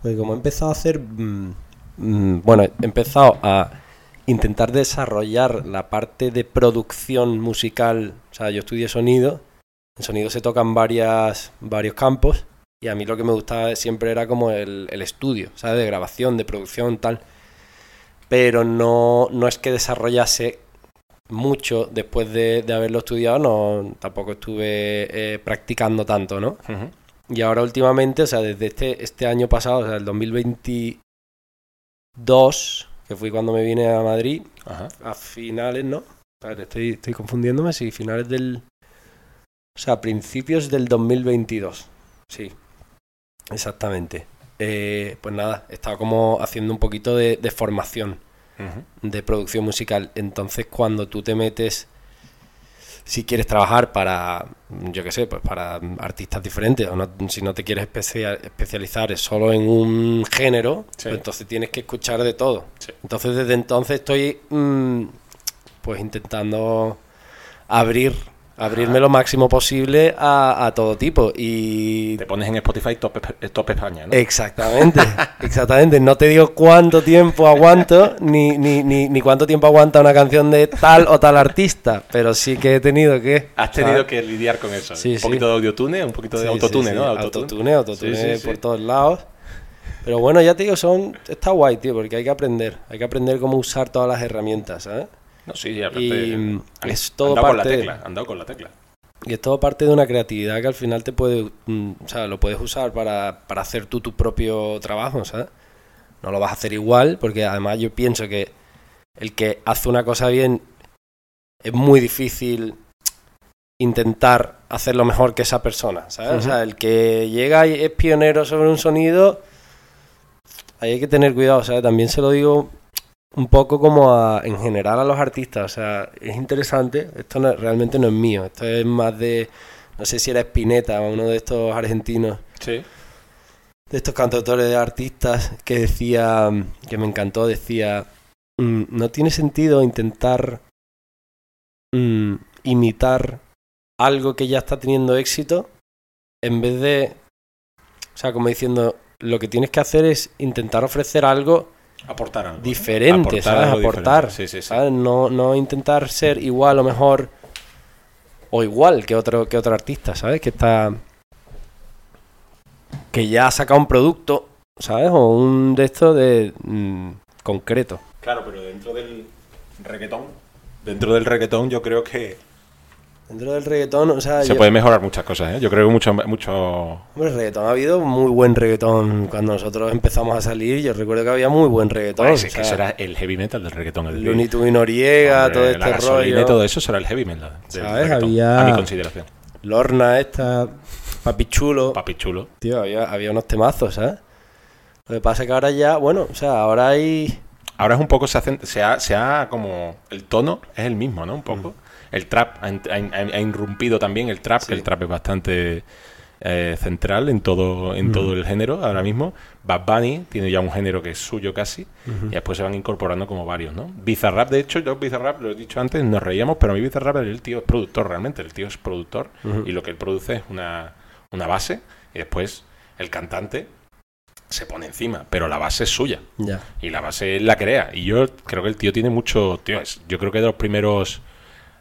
porque como he empezado a hacer, mm, mm, bueno, he empezado a intentar desarrollar la parte de producción musical. O sea, yo estudié sonido. En sonido se tocan varias, varios campos. Y a mí lo que me gustaba siempre era como el, el estudio, ¿sabes? De grabación, de producción, tal. Pero no, no es que desarrollase mucho después de, de haberlo estudiado, no, tampoco estuve eh, practicando tanto, ¿no? Y ahora últimamente, o sea, desde este, este año pasado, o sea, el 2022, que fui cuando me vine a Madrid, Ajá. a finales, ¿no? Estoy, estoy confundiéndome, sí, finales del... O sea, principios del 2022, sí, exactamente. Eh, pues nada, he estado como haciendo un poquito de, de formación de producción musical. Entonces, cuando tú te metes, si quieres trabajar para, yo qué sé, pues para artistas diferentes, o no- si no te quieres especia- especializar solo en un género, Sí. pues entonces tienes que escuchar de todo. Sí. Entonces, desde entonces estoy, mm, pues intentando abrir, abrirme lo máximo posible a, a todo tipo. Y Te pones en Spotify top, Esp- top España, ¿no? Exactamente, exactamente. No te digo cuánto tiempo aguanto, ni, ni, ni, ni cuánto tiempo aguanta una canción de tal o tal artista, pero sí que he tenido que... Has tenido ¿sabes? que lidiar con eso. Sí, un sí. poquito de audiotune, un poquito de Sí, autotune, ¿no? Autotune, autotune por todos lados. Pero bueno, ya te digo, son, está guay, tío, porque hay que aprender. Hay que aprender cómo usar todas las herramientas, ¿sabes? No, sí, y aparte. Y, mm, es todo han dado con la parte- tecla. Han dado con la tecla. Y es todo parte de una creatividad que al final te puede, mm, o sea, lo puedes usar para, para hacer tú tu propio trabajo, ¿sabes? No lo vas a hacer igual, porque además yo pienso que el que hace una cosa bien es muy difícil intentar hacerlo mejor que esa persona, ¿sabes? O sea, el que llega y es pionero sobre un sonido, ahí hay que tener cuidado, ¿sabes? También se lo digo un poco como a- en general a los artistas, o sea, es interesante, esto no- realmente no es mío, esto es más de, no sé si era Spinetta o uno de estos argentinos, Sí. de estos cantautores de artistas que decía, que me encantó, decía, "Mm, no tiene sentido intentar mm, imitar algo que ya está teniendo éxito en vez de, o sea, como diciendo, lo que tienes que hacer es intentar ofrecer algo Aportar algo. diferente, Aportar ¿sabes? algo Aportar, diferente. Sí, sí, sí. ¿sabes? No, no intentar ser igual o mejor o igual que otro, que otro artista, ¿sabes? Que está... que ya ha sacado un producto, ¿sabes? O un de estos de... mm, concreto. Claro, pero dentro del reggaetón. Dentro del reggaetón, yo creo que Dentro del reggaetón, o sea... se yo- puede mejorar muchas cosas, ¿eh? Yo creo que mucho. mucho... Hombre, reggaetón, ha habido muy buen reggaetón cuando nosotros empezamos a salir. Yo recuerdo que había muy buen reggaetón. Pues o es que eso era el heavy metal del reggaetón. El Looney Tunes Noriega, todo la este gasolina rollo. todo eso será el heavy metal. del ¿Sabes? reggaetón, Había- A mi consideración. Lorna esta, Papi Chulo. Papi chulo. Tío, había, había unos temazos, ¿sabes? Lo que pasa es que ahora ya, bueno, o sea, ahora hay... Ahora es un poco, se, hacen, se, ha, se ha como. El tono es el mismo, ¿no? Un poco. Mm. El trap ha, ha- ha irrumpido también el trap, que el trap es bastante eh, central en todo en todo el género ahora mismo. Bad Bunny tiene ya un género que es suyo casi. Y después se van incorporando como varios, ¿no? Bizarrap, de hecho, yo Bizarrap, lo he dicho antes, nos reíamos, pero a mí Bizarrap, el tío es productor realmente. El tío es productor y lo que él produce es una, una base y después el cantante se pone encima, pero la base es suya. Ya. Y la base la crea. Y yo creo que el tío tiene mucho. Tío, es- yo creo que de los primeros.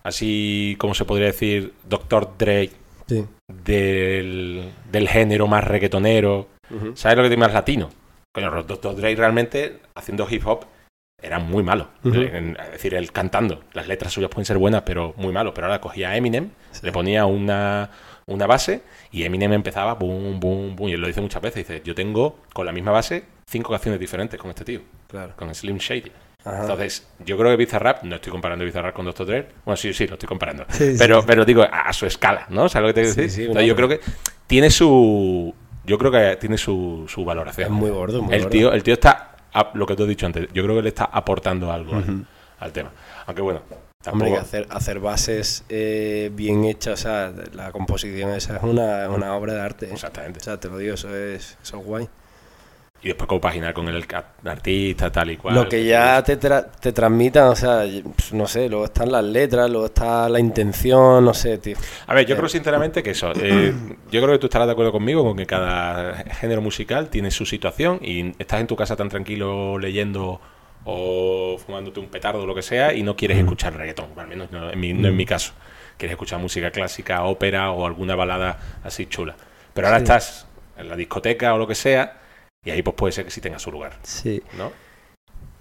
Así como se podría decir. Dr. Dre Sí. del, del género más reggaetonero. ¿Sabes lo que tiene más latino? Coño, Dr. Dre realmente haciendo hip hop era muy malo. En- Es decir, él cantando. Las letras suyas pueden ser buenas, pero muy malo. Pero ahora cogía a Eminem, Sí. le ponía una, una base y Eminem empezaba boom, boom, boom. Y él lo dice muchas veces. Dice, yo tengo con la misma base cinco canciones diferentes con este tío. Claro. Con Slim Shady. Ajá. Entonces, yo creo que Bizarrap, no estoy comparando Bizarrap con Dr. Dre, bueno, sí, sí, lo estoy comparando, Sí, sí. pero, pero digo, a, a su escala, ¿no? ¿Sabes lo que te quiero decir? Entonces, yo pero- creo que tiene su, yo creo que tiene su, su valoración. Es muy gordo, muy el gordo. tío, el tío está, a- lo que tú has dicho antes, yo creo que le está aportando algo al- tema. Aunque bueno, Hombre, que hacer, hacer bases eh, bien hechas, o sea, la composición esa es una, una obra de arte. ¿eh? Exactamente. O sea, te lo digo, eso es, eso es guay. Y después compaginar con el artista, tal y cual. Lo que ya te, tra- te transmitan, o sea, pues, no sé, luego están las letras, luego está la intención, no sé, tío. A ver, yo Eh. creo sinceramente que eso. eh, yo creo que tú estarás de acuerdo conmigo con que cada género musical tiene su situación y estás en tu casa tan tranquilo leyendo o fumándote un petardo o lo que sea y no quieres escuchar reggaetón, al menos no en, mi, no en mi caso. Quieres escuchar música clásica, ópera o alguna balada así chula. Pero ahora Sí. estás en la discoteca o lo que sea y ahí pues puede ser que sí tenga su lugar, Sí. ¿no?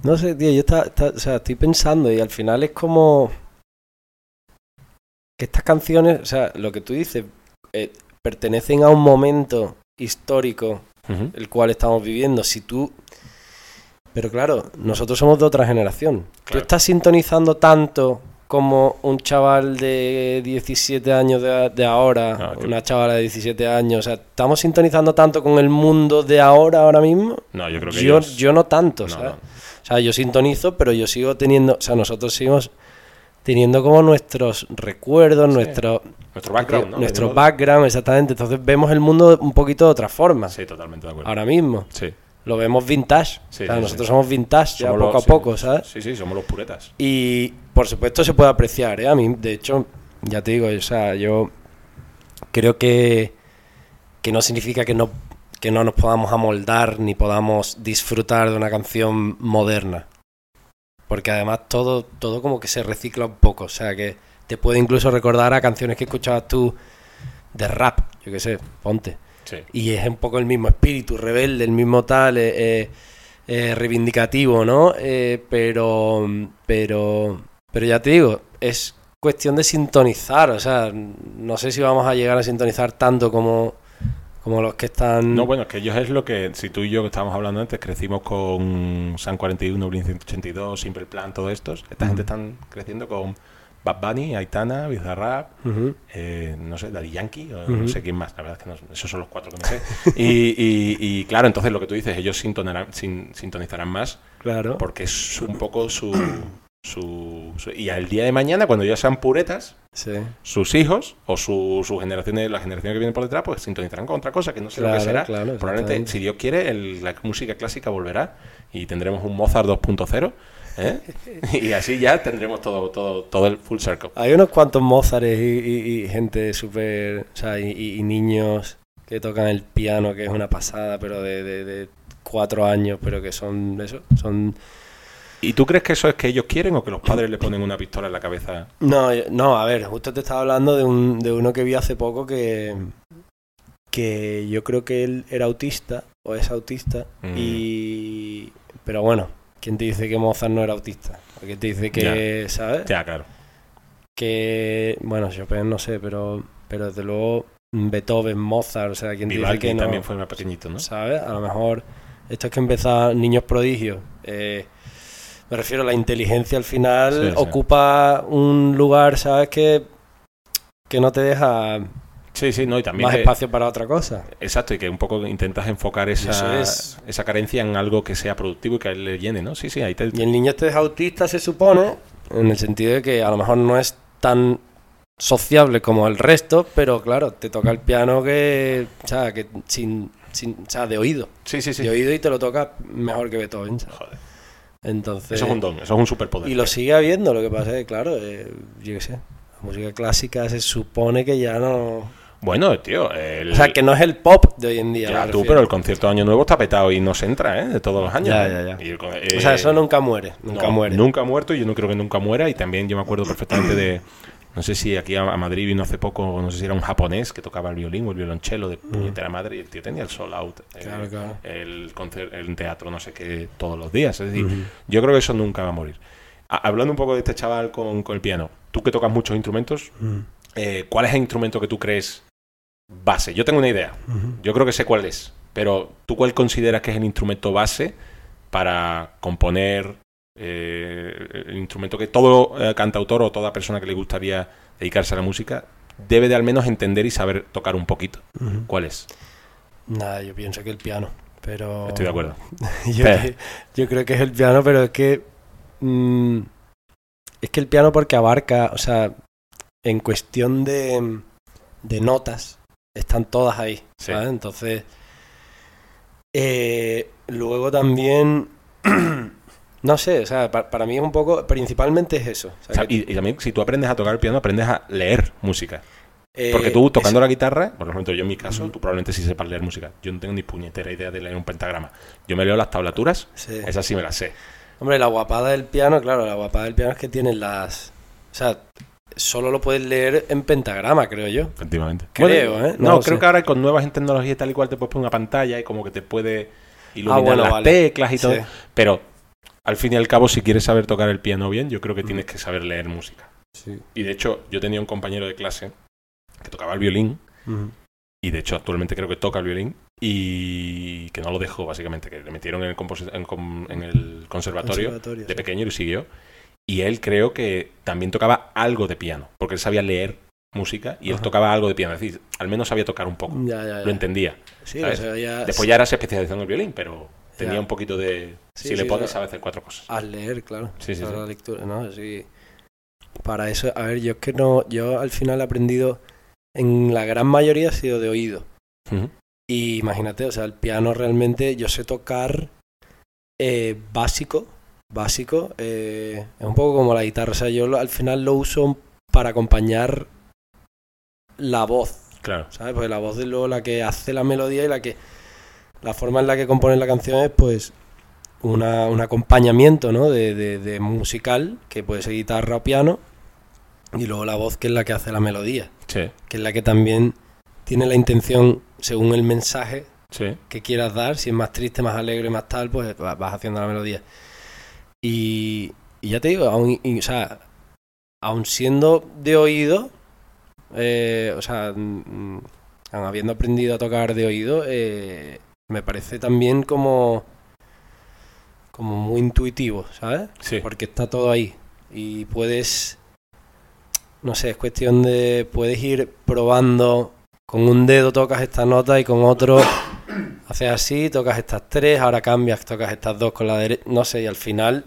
No sé, tío, yo está, está- o sea, estoy pensando y al final es como que estas canciones, o sea, lo que tú dices, eh, pertenecen a un momento histórico el cual estamos viviendo. Si tú... Pero claro, nosotros somos de otra generación. Tú estás sintonizando tanto como un chaval de 17 años de, de ahora, Ah, una chavala de 17 años. O sea, estamos sintonizando tanto con el mundo de ahora, ahora mismo. No, yo creo que Yo, ellos- yo no tanto, no, ¿sabes? no. O sea, yo sintonizo, pero yo sigo teniendo, o sea, nosotros seguimos teniendo como nuestros recuerdos, Sí. nuestro, Nuestro background, ¿no? nuestro background, exactamente. Entonces vemos el mundo un poquito de otra forma, Sí, totalmente de acuerdo. ahora mismo. Sí. Lo vemos vintage. Sí, o sea, sí, nosotros sí. somos vintage ya poco los- a poco, ¿sabes? Sí, sí, somos los puretas. Y por supuesto se puede apreciar, ¿eh? A mí, de hecho, ya te digo, o sea, yo creo que, que no significa que no, que no nos podamos amoldar ni podamos disfrutar de una canción moderna. Porque además todo, todo como que se recicla un poco. O sea, que te puede incluso recordar a canciones que escuchabas tú de rap, yo qué sé, ponte. Sí. Y es un poco el mismo espíritu, rebelde, el mismo tal, eh, eh, eh, reivindicativo, ¿no? Eh, pero, pero, pero ya te digo, es cuestión de sintonizar, o sea, no sé si vamos a llegar a sintonizar tanto como, como los que están... No, bueno, es que ellos es lo que, si tú y yo que estábamos hablando antes, crecimos con San 41, Blink 182, Simple Plan, todos estos. Esta gente están creciendo con Bad Bunny, Aitana, Bizarrap, eh, no sé, Daddy Yankee, o no sé quién más, la verdad es que no, esos son los cuatro que me sé. y, y- y, claro, entonces lo que tú dices, ellos sintonarán- sin- sintonizarán más Claro. porque es un poco su, su, su- Y al día de mañana, cuando ya sean puretas, Sí. sus hijos o su, su generación, la generación que viene por detrás, pues sintonizarán con otra cosa que no sé lo que será. claro, Probablemente, si Dios quiere, el- la música clásica volverá y tendremos un Mozart 2.0. ¿eh? y así ya tendremos todo, todo, todo el full circle. Hay unos cuantos Mozares y, y- y gente súper... O sea, y, niños que tocan el piano, que es una pasada, pero de, de- de cuatro años, pero que son eso, son... ¿Y tú crees que eso es que ellos quieren o que los padres le ponen una pistola en la cabeza? No, no, a ver, justo te estaba hablando de, un, de uno que vi hace poco que, que yo creo que él era autista o es autista Mm. y... Pero bueno, ¿quién te dice que Mozart no era autista? ¿O ¿Quién te dice que, ¿sabes? Ya, claro. Que, bueno, Chopin no sé, pero, pero desde luego Beethoven, Mozart, o sea, ¿quién te dice que no? también fue más pequeñito, ¿no? ¿Sabes? A lo mejor esto es que empezar niños prodigios. eh, me refiero a la inteligencia al final Sí, sí. ocupa un lugar, ¿sabes? Que, que no te deja Sí, sí, no, y también más que- espacio para otra cosa. Exacto, y que un poco intentas enfocar esa, es. esa carencia en algo que sea productivo y que le llene, ¿no? Sí, sí, ahí te... Y el niño este es autista, se supone, en el sentido de que a lo mejor no es tan sociable como el resto, pero claro, te toca el piano que, o sea, que sin, sin, o sea, de oído. Sí, sí, sí. De oído y te lo toca mejor que Beethoven. ¿sabes? Joder, Entonces, eso es un don, eso es un superpoder. Y lo sigue habiendo, lo que pasa es que, claro, eh, yo qué sé, la música clásica se supone que ya no... Bueno, tío, el... O sea, que no es el pop de hoy en día. Ya, tú, pero el concierto de Año Nuevo está petado y no se entra, ¿eh? De todos los años. Ya, ya, ya. El O sea, eh, eso nunca muere, nunca no, muere. Nunca ha muerto y yo no creo que nunca muera. Y también yo me acuerdo perfectamente de. No sé si aquí a, Madrid vino hace poco, no sé si era un japonés que tocaba el violín o el violonchelo de puñetera madre y el tío tenía el soul out. eh, Mm. Claro, claro. El, el teatro, no sé qué, todos los días. Es decir, yo creo que eso nunca va a morir. A- hablando un poco de este chaval con, con el piano, tú que tocas muchos instrumentos, Mm. eh, ¿cuál es el instrumento que tú crees base? Yo tengo una idea. Yo creo que sé cuál es. Pero ¿tú cuál consideras que es el instrumento base para componer eh, el instrumento que todo eh, cantautor o toda persona que le gustaría dedicarse a la música debe de al menos entender y saber tocar un poquito? ¿Cuál es? Nada, yo pienso que el piano, pero... Estoy de acuerdo. yo, Pero- que- yo creo que es el piano, pero es que... mm, es que el piano porque abarca, o sea, en cuestión de, de notas, están todas ahí, Sí. ¿sabes? Entonces, eh, luego también... No sé, o sea, pa- para, mí es un poco, principalmente es eso. o sea, y, y también si tú aprendes a tocar el piano, aprendes a leer música. eh, Porque tú tocando eso- la guitarra, por ejemplo, yo en mi caso, tú probablemente sí sepas leer música. Yo no tengo ni puñetera idea de leer un pentagrama. Yo me leo las tablaturas, sí. esas sí me las sé. Hombre, la guapada del piano, claro, la guapada del piano es que tiene las... O sea, solo lo puedes leer en pentagrama, creo yo. Efectivamente. Creo, Bueno, ¿eh? No, creo sé. que ahora con nuevas tecnologías tal y cual te puedes poner una pantalla y como que te puede iluminar Ah, bueno, las vale. teclas y todo. Sí. Pero al fin y al cabo, si quieres saber tocar el piano bien, yo creo que tienes que saber leer música. Sí. Y de hecho, yo tenía un compañero de clase que tocaba el violín Ujú. y de hecho actualmente creo que toca el violín y que no lo dejó básicamente, que le metieron en el, en el conservatorio Conservatorio, de sí. pequeño y lo siguió. Y él creo que también tocaba algo de piano, porque él sabía leer música y él Ajá. tocaba algo de piano, es decir, al menos sabía tocar un poco, Ya, ya, ya. lo entendía. Sí, o sea, ya Después ya era se especializó en el violín, pero tenía un poquito de... Sí, si le pones, sabe hacer cuatro cosas. Al leer, claro. Sí, sí, la lectura, ¿no? Sí. Para eso, a ver, yo es que no, yo al final he aprendido, en la gran mayoría ha sido de oído. Y imagínate, o sea, el piano realmente yo sé tocar eh, básico, básico, eh, es un poco como la guitarra, o sea, yo al final lo uso para acompañar la voz, Claro. ¿sabes? Porque la voz es luego la que hace la melodía y la que la forma en la que componen la canción es pues una, un acompañamiento, ¿no? De, de- de musical, que puede ser guitarra o piano, y luego la voz que es la que hace la melodía, Sí, que es la que también tiene la intención, según el mensaje sí. que quieras dar, si es más triste, más alegre, más tal, pues va- vas haciendo la melodía. Y, y ya te digo, aun, y- o sea, aun siendo de oído, eh, o sea, mm, mm, aun habiendo aprendido a tocar de oído, eh, me parece también como, como muy intuitivo, ¿sabes? Sí. Porque está todo ahí. Y puedes, no sé, es cuestión de, puedes ir probando, con un dedo tocas esta nota y con otro haces así, tocas estas tres, ahora cambias, tocas estas dos con la derecha, no sé, y al final,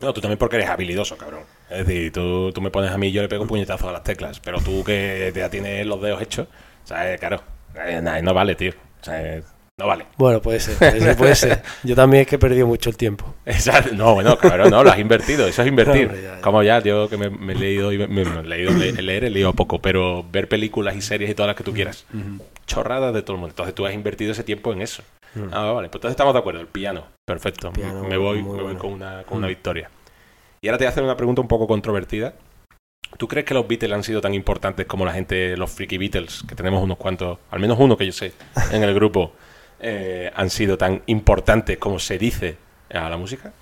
No, tú también porque eres habilidoso, cabrón. Es decir, tú, tú me pones a mí y yo le pego un puñetazo a las teclas, pero tú que ya tienes los dedos hechos, o sea, claro, eh, no vale, tío. O sea, no vale. bueno, puede ser, puede ser, puede ser. Yo también es que he perdido mucho el tiempo. Exacto. No, bueno, cabrón, no, lo has invertido, eso es invertir. Hombre, ya, ya. Como ya, yo que me, me he leído, y me, me he leído le- leer, he leído poco, pero ver películas y series y todas las que tú quieras. Chorradas de todo el mundo. Entonces tú has invertido ese tiempo en eso. Mm. Ah, vale, pues entonces estamos de acuerdo. El piano, perfecto. Piano, me voy, me voy bueno. con una, con una Mm. victoria. Y ahora te voy a hacer una pregunta un poco controvertida. ¿Tú crees que los Beatles han sido tan importantes como la gente, los Freaky Beatles, que tenemos unos cuantos, al menos uno que yo sé, en el grupo, eh, han sido tan importantes como se dice a la música?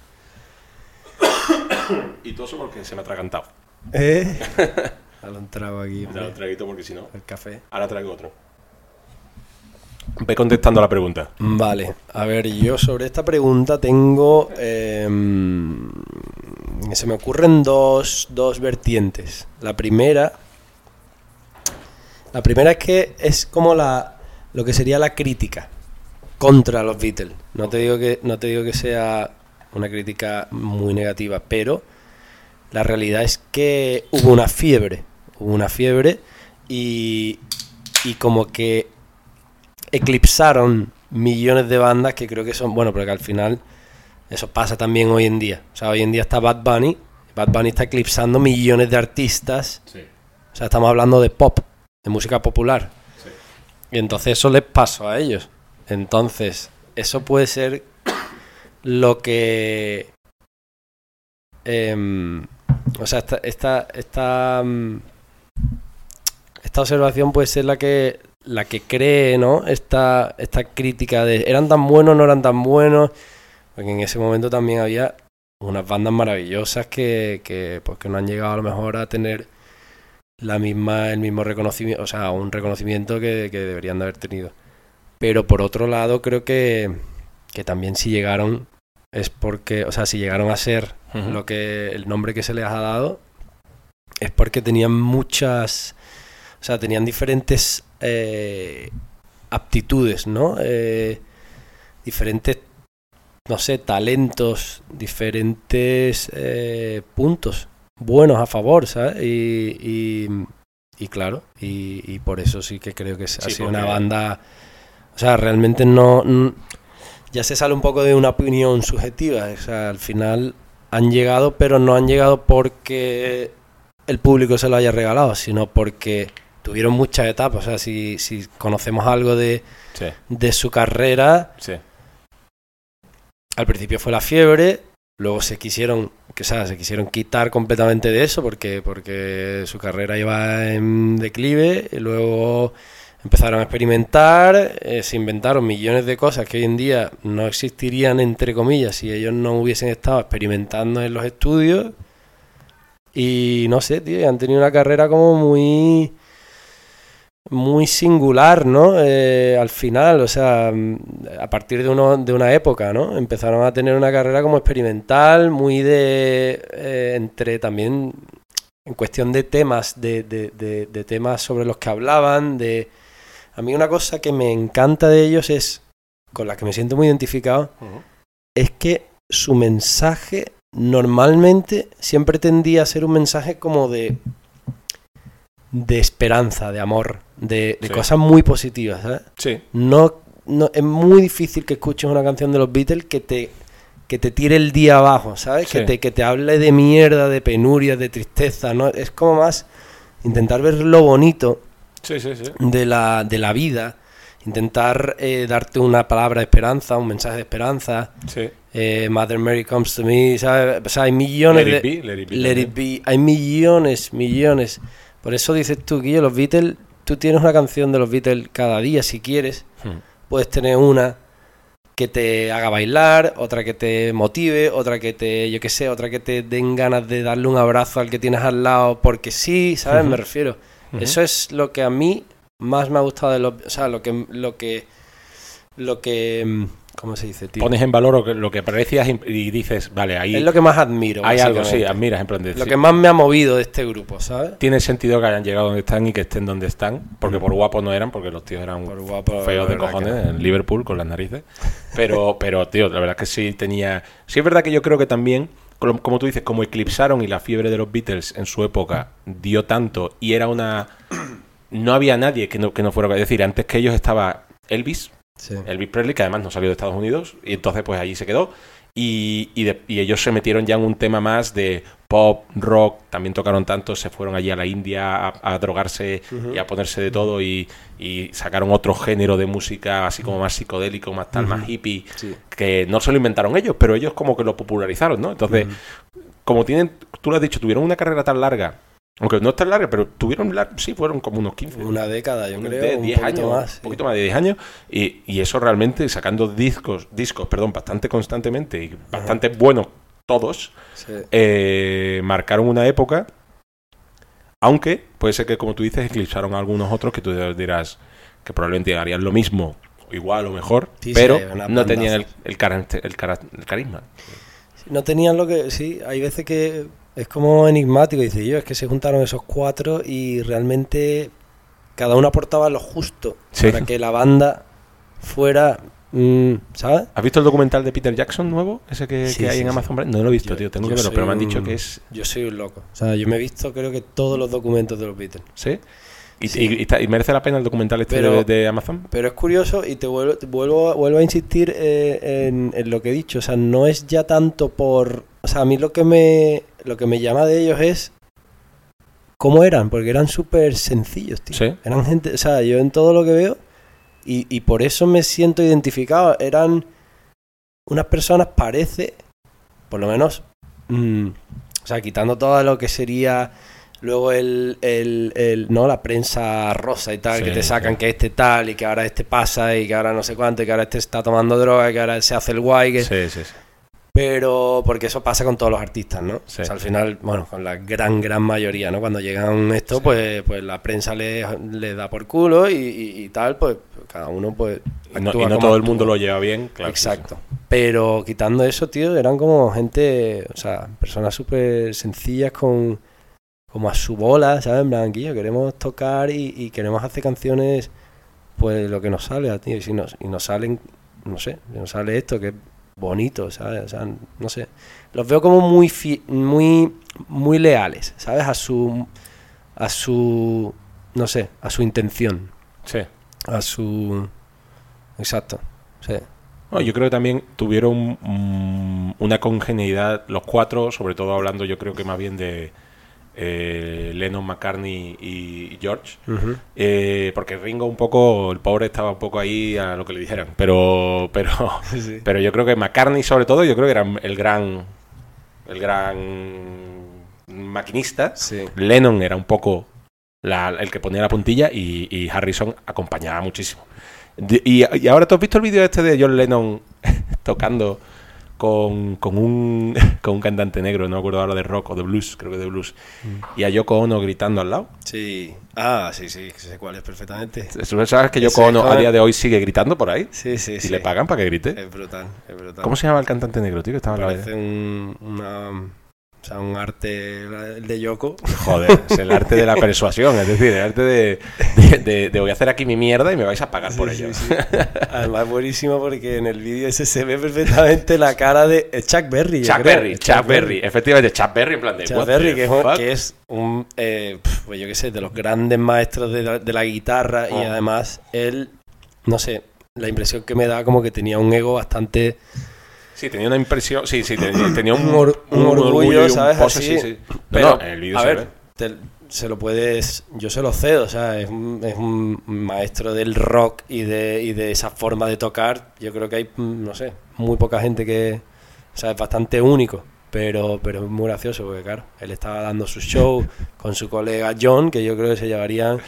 y todo eso porque se me ha atragantado. ¿Eh? Entrado aquí, un traguito porque si no, el café. ahora traigo otro. Ve contestando a la pregunta. Vale, a ver, yo sobre esta pregunta tengo... eh, se me ocurren dos, dos vertientes. La primera... La primera es que es como la, lo que sería la crítica contra los Beatles. No te digo que, no te digo que sea una crítica muy negativa, pero la realidad es que hubo una fiebre. Hubo una fiebre y, y como que eclipsaron millones de bandas que creo que son, bueno, porque al final eso pasa también hoy en día. O sea, hoy en día está Bad Bunny, Bad Bunny está eclipsando millones de artistas, Sí. o sea, estamos hablando de pop, de música popular. Sí. Y entonces eso les pasó a ellos. Entonces, eso puede ser lo que... em, o sea, esta, esta, mm, esta observación puede ser la que la que cree, ¿no? Esta, esta crítica de eran tan buenos, no eran tan buenos. Porque en ese momento también había unas bandas maravillosas que, que, pues, no han llegado a lo mejor a tener la misma, el mismo reconocimiento, o sea, un reconocimiento que, que deberían de haber tenido. Pero por otro lado, creo que, que también si llegaron es porque, o sea, si llegaron a ser lo que el nombre que se les ha dado es porque tenían muchas, o sea, tenían diferentes eh, aptitudes, ¿no? Eh, diferentes, no sé, talentos, diferentes eh, puntos buenos a favor, ¿sabes? Y, y, y claro, y, y por eso sí que creo que ha sido una banda, o sea, realmente no, ya se sale un poco de una opinión subjetiva, o sea, al final han llegado, pero no han llegado porque el público se lo haya regalado, sino porque tuvieron muchas etapas, o sea, si, si conocemos algo de, Sí, de su carrera, sí. al principio fue la fiebre, Luego se quisieron, que, o sea, se quisieron quitar completamente de eso porque, porque su carrera iba en declive. Y luego empezaron a experimentar, eh, se inventaron millones de cosas que hoy en día no existirían, entre comillas, si ellos no hubiesen estado experimentando en los estudios. Y no sé, tío, han tenido una carrera como muy muy singular, ¿no? Eh, al final, o sea, mm, a partir de, uno, de una época, ¿no? Empezaron a tener una carrera como experimental, muy de... Eh, entre también en cuestión de temas, de, de, de, temas sobre los que hablaban, de... A mí una cosa que me encanta de ellos es, con la que me siento muy identificado, es que su mensaje normalmente siempre tendía a ser un mensaje como de de esperanza, de amor, de, cosas muy positivas. ¿sabes? Sí. No, no, es muy difícil que escuches una canción de los Beatles que te, que te tire el día abajo, ¿sabes? Que, te, que te hable de mierda, de penuria, de tristeza. ¿no? Es como más intentar ver lo bonito de, la, de la vida, intentar eh, darte una palabra de esperanza, un mensaje de esperanza. Eh, Mother Mary Comes to Me, ¿sabes? O sea, hay millones de... let it be. Hay millones, millones por eso dices tú, Guillo, los Beatles, tú tienes una canción de los Beatles cada día si quieres. Hmm. Puedes tener una que te haga bailar, otra que te motive, otra que te, yo qué sé, otra que te den ganas de darle un abrazo al que tienes al lado porque sí, ¿sabes? Me refiero. Eso es lo que a mí más me ha gustado de los, o sea, lo que lo que lo que mm, ¿Cómo se dice, tío? Pones en valor lo que, aprecias y, dices, vale, ahí. Es lo que más admiro. Hay algo, sí, admiras, Lo que más me ha movido de este grupo, ¿sabes? Tiene sentido que hayan llegado donde están y que estén donde están, porque por guapos no eran, porque los tíos eran feos de cojones en Liverpool con las narices. Pero, pero, tío, la verdad es que sí tenía. Sí, es verdad que yo creo que también como tú dices, como eclipsaron y la fiebre de los Beatles en su época dio tanto y era una... No había nadie que no, que no fuera... Es decir, antes que ellos estaba Elvis, Elvis Presley, que además no salió de Estados Unidos, y entonces pues allí se quedó. Y, ellos se metieron ya en un tema más de pop, rock, también tocaron tanto, se fueron allí a la India a, drogarse y a ponerse de todo y, sacaron otro género de música así como más psicodélico, más tal, más hippie, que no se lo inventaron ellos, pero ellos como que lo popularizaron, ¿no? Entonces, como tienen, tú lo has dicho, tuvieron una carrera tan larga aunque no es tan larga, pero tuvieron, sí, fueron como unos 15. Una década, yo creo. 10 años. Más, Un poquito más de 10 años. Y, y, eso realmente, sacando discos, discos, perdón, bastante constantemente y bastante buenos todos, eh, marcaron una época. Aunque puede ser que, como tú dices, eclipsaron a algunos otros que tú dirás que probablemente harían lo mismo, igual o mejor, pero no tenían el, el, el carisma. No tenían lo que. Sí, hay veces que es como enigmático, dice yo, es que se juntaron esos cuatro y realmente cada uno aportaba lo justo para que la banda fuera, mm, ¿sabes? ¿Has visto el documental de Peter Jackson nuevo? Ese que, hay en Amazon No lo he visto, tío, tengo que verlo, pero me han dicho que es... Yo soy un loco. O sea, yo me he visto creo que todos los documentos de los Beatles. ¿Sí? ¿Y, merece la pena el documental este de, Amazon? Pero es curioso y te vuelvo, vuelvo, vuelvo a insistir eh, en, en, lo que he dicho. O sea, no es ya tanto por... O sea, a mí lo que me, lo que me llama de ellos es cómo eran, porque eran súper sencillos, tío. Eran gente, o sea, yo en todo lo que veo, y, por eso me siento identificado, eran unas personas, parece, por lo menos, mm, o sea, quitando todo lo que sería luego el, el, no la prensa rosa y tal que te sacan que este tal y que ahora este pasa y que ahora no sé cuánto y que ahora este está tomando droga y que ahora se hace el guay que sí, sí, sí. Pero porque eso pasa con todos los artistas, ¿no? al final, bueno, con la gran, gran mayoría, ¿no? Cuando llegan esto, pues, pues la prensa le, da por culo y, tal, pues cada uno pues... Y no, todo el mundo lo lleva bien, claro. Exacto. Pero quitando eso, tío, eran como gente, o sea, personas súper sencillas con como a su bola, ¿sabes? En blanquillo, queremos tocar y, queremos hacer canciones, pues lo que nos sale, tío. Y si nos, y nos salen, no sé, nos sale esto, que bonitos, ¿sabes? O sea, no sé. Los veo como muy, muy, muy leales, ¿sabes? A su, a su, no sé, a su intención. Sí. A su, exacto, sí. yo creo que también tuvieron mm, una congenialidad los cuatro, sobre todo hablando yo creo que más bien de eh, Lennon, McCartney y George, eh, porque Ringo un poco, el pobre estaba un poco ahí a lo que le dijeran, pero pero pero yo creo que McCartney sobre todo, yo creo que era el gran el gran maquinista, Sí. Lennon era un poco la- el que ponía la puntilla y, y Harrison acompañaba muchísimo. De- y, y ahora tú has visto el vídeo este de John Lennon tocando con, con un, con un cantante negro, no me acuerdo ahora de rock o de blues, creo que de blues, y a Yoko Ono gritando al lado. Sí. Ah, sí, sí, sé cuál es perfectamente. ¿Tú ¿Sabes que Yoko Ono a día de hoy sigue gritando por ahí? Sí, sí, ¿Y sí. le pagan para que grite? Es brutal, es brutal. ¿Cómo se llama el cantante negro, tío? Que estaba en la Parece un, una, o sea, un arte el de Yoko. Joder, es el arte de la persuasión, es decir, el arte de, de, de- de voy a hacer aquí mi mierda y me vais a pagar por ello. sí, sí. Además, buenísimo porque en el vídeo ese se ve perfectamente la cara de eh, Chuck Berry. Chuck. Berry, Chuck Berry, efectivamente, Chuck Berry en plan de Chuck Berry, que es, un, fuck? que es un, eh, pues yo qué sé, de los grandes maestros de la, de la guitarra y Oh. además él, no sé, la impresión que me da como que tenía un ego bastante... Sí, tenía una impresión, sí, sí, tenía, tenía un, Un or- un orgullo, ¿sabes? pose, Así. sí, Pero, no, el vídeo a se ver, te- se lo puedes, yo se lo cedo, o sea, es un, es un maestro del rock y de, y de esa forma de tocar. Yo creo que hay, no sé, muy poca gente que, o sea, es bastante único, pero, pero es muy gracioso porque, claro, él estaba dando su show con su colega John, que yo creo que se llevarían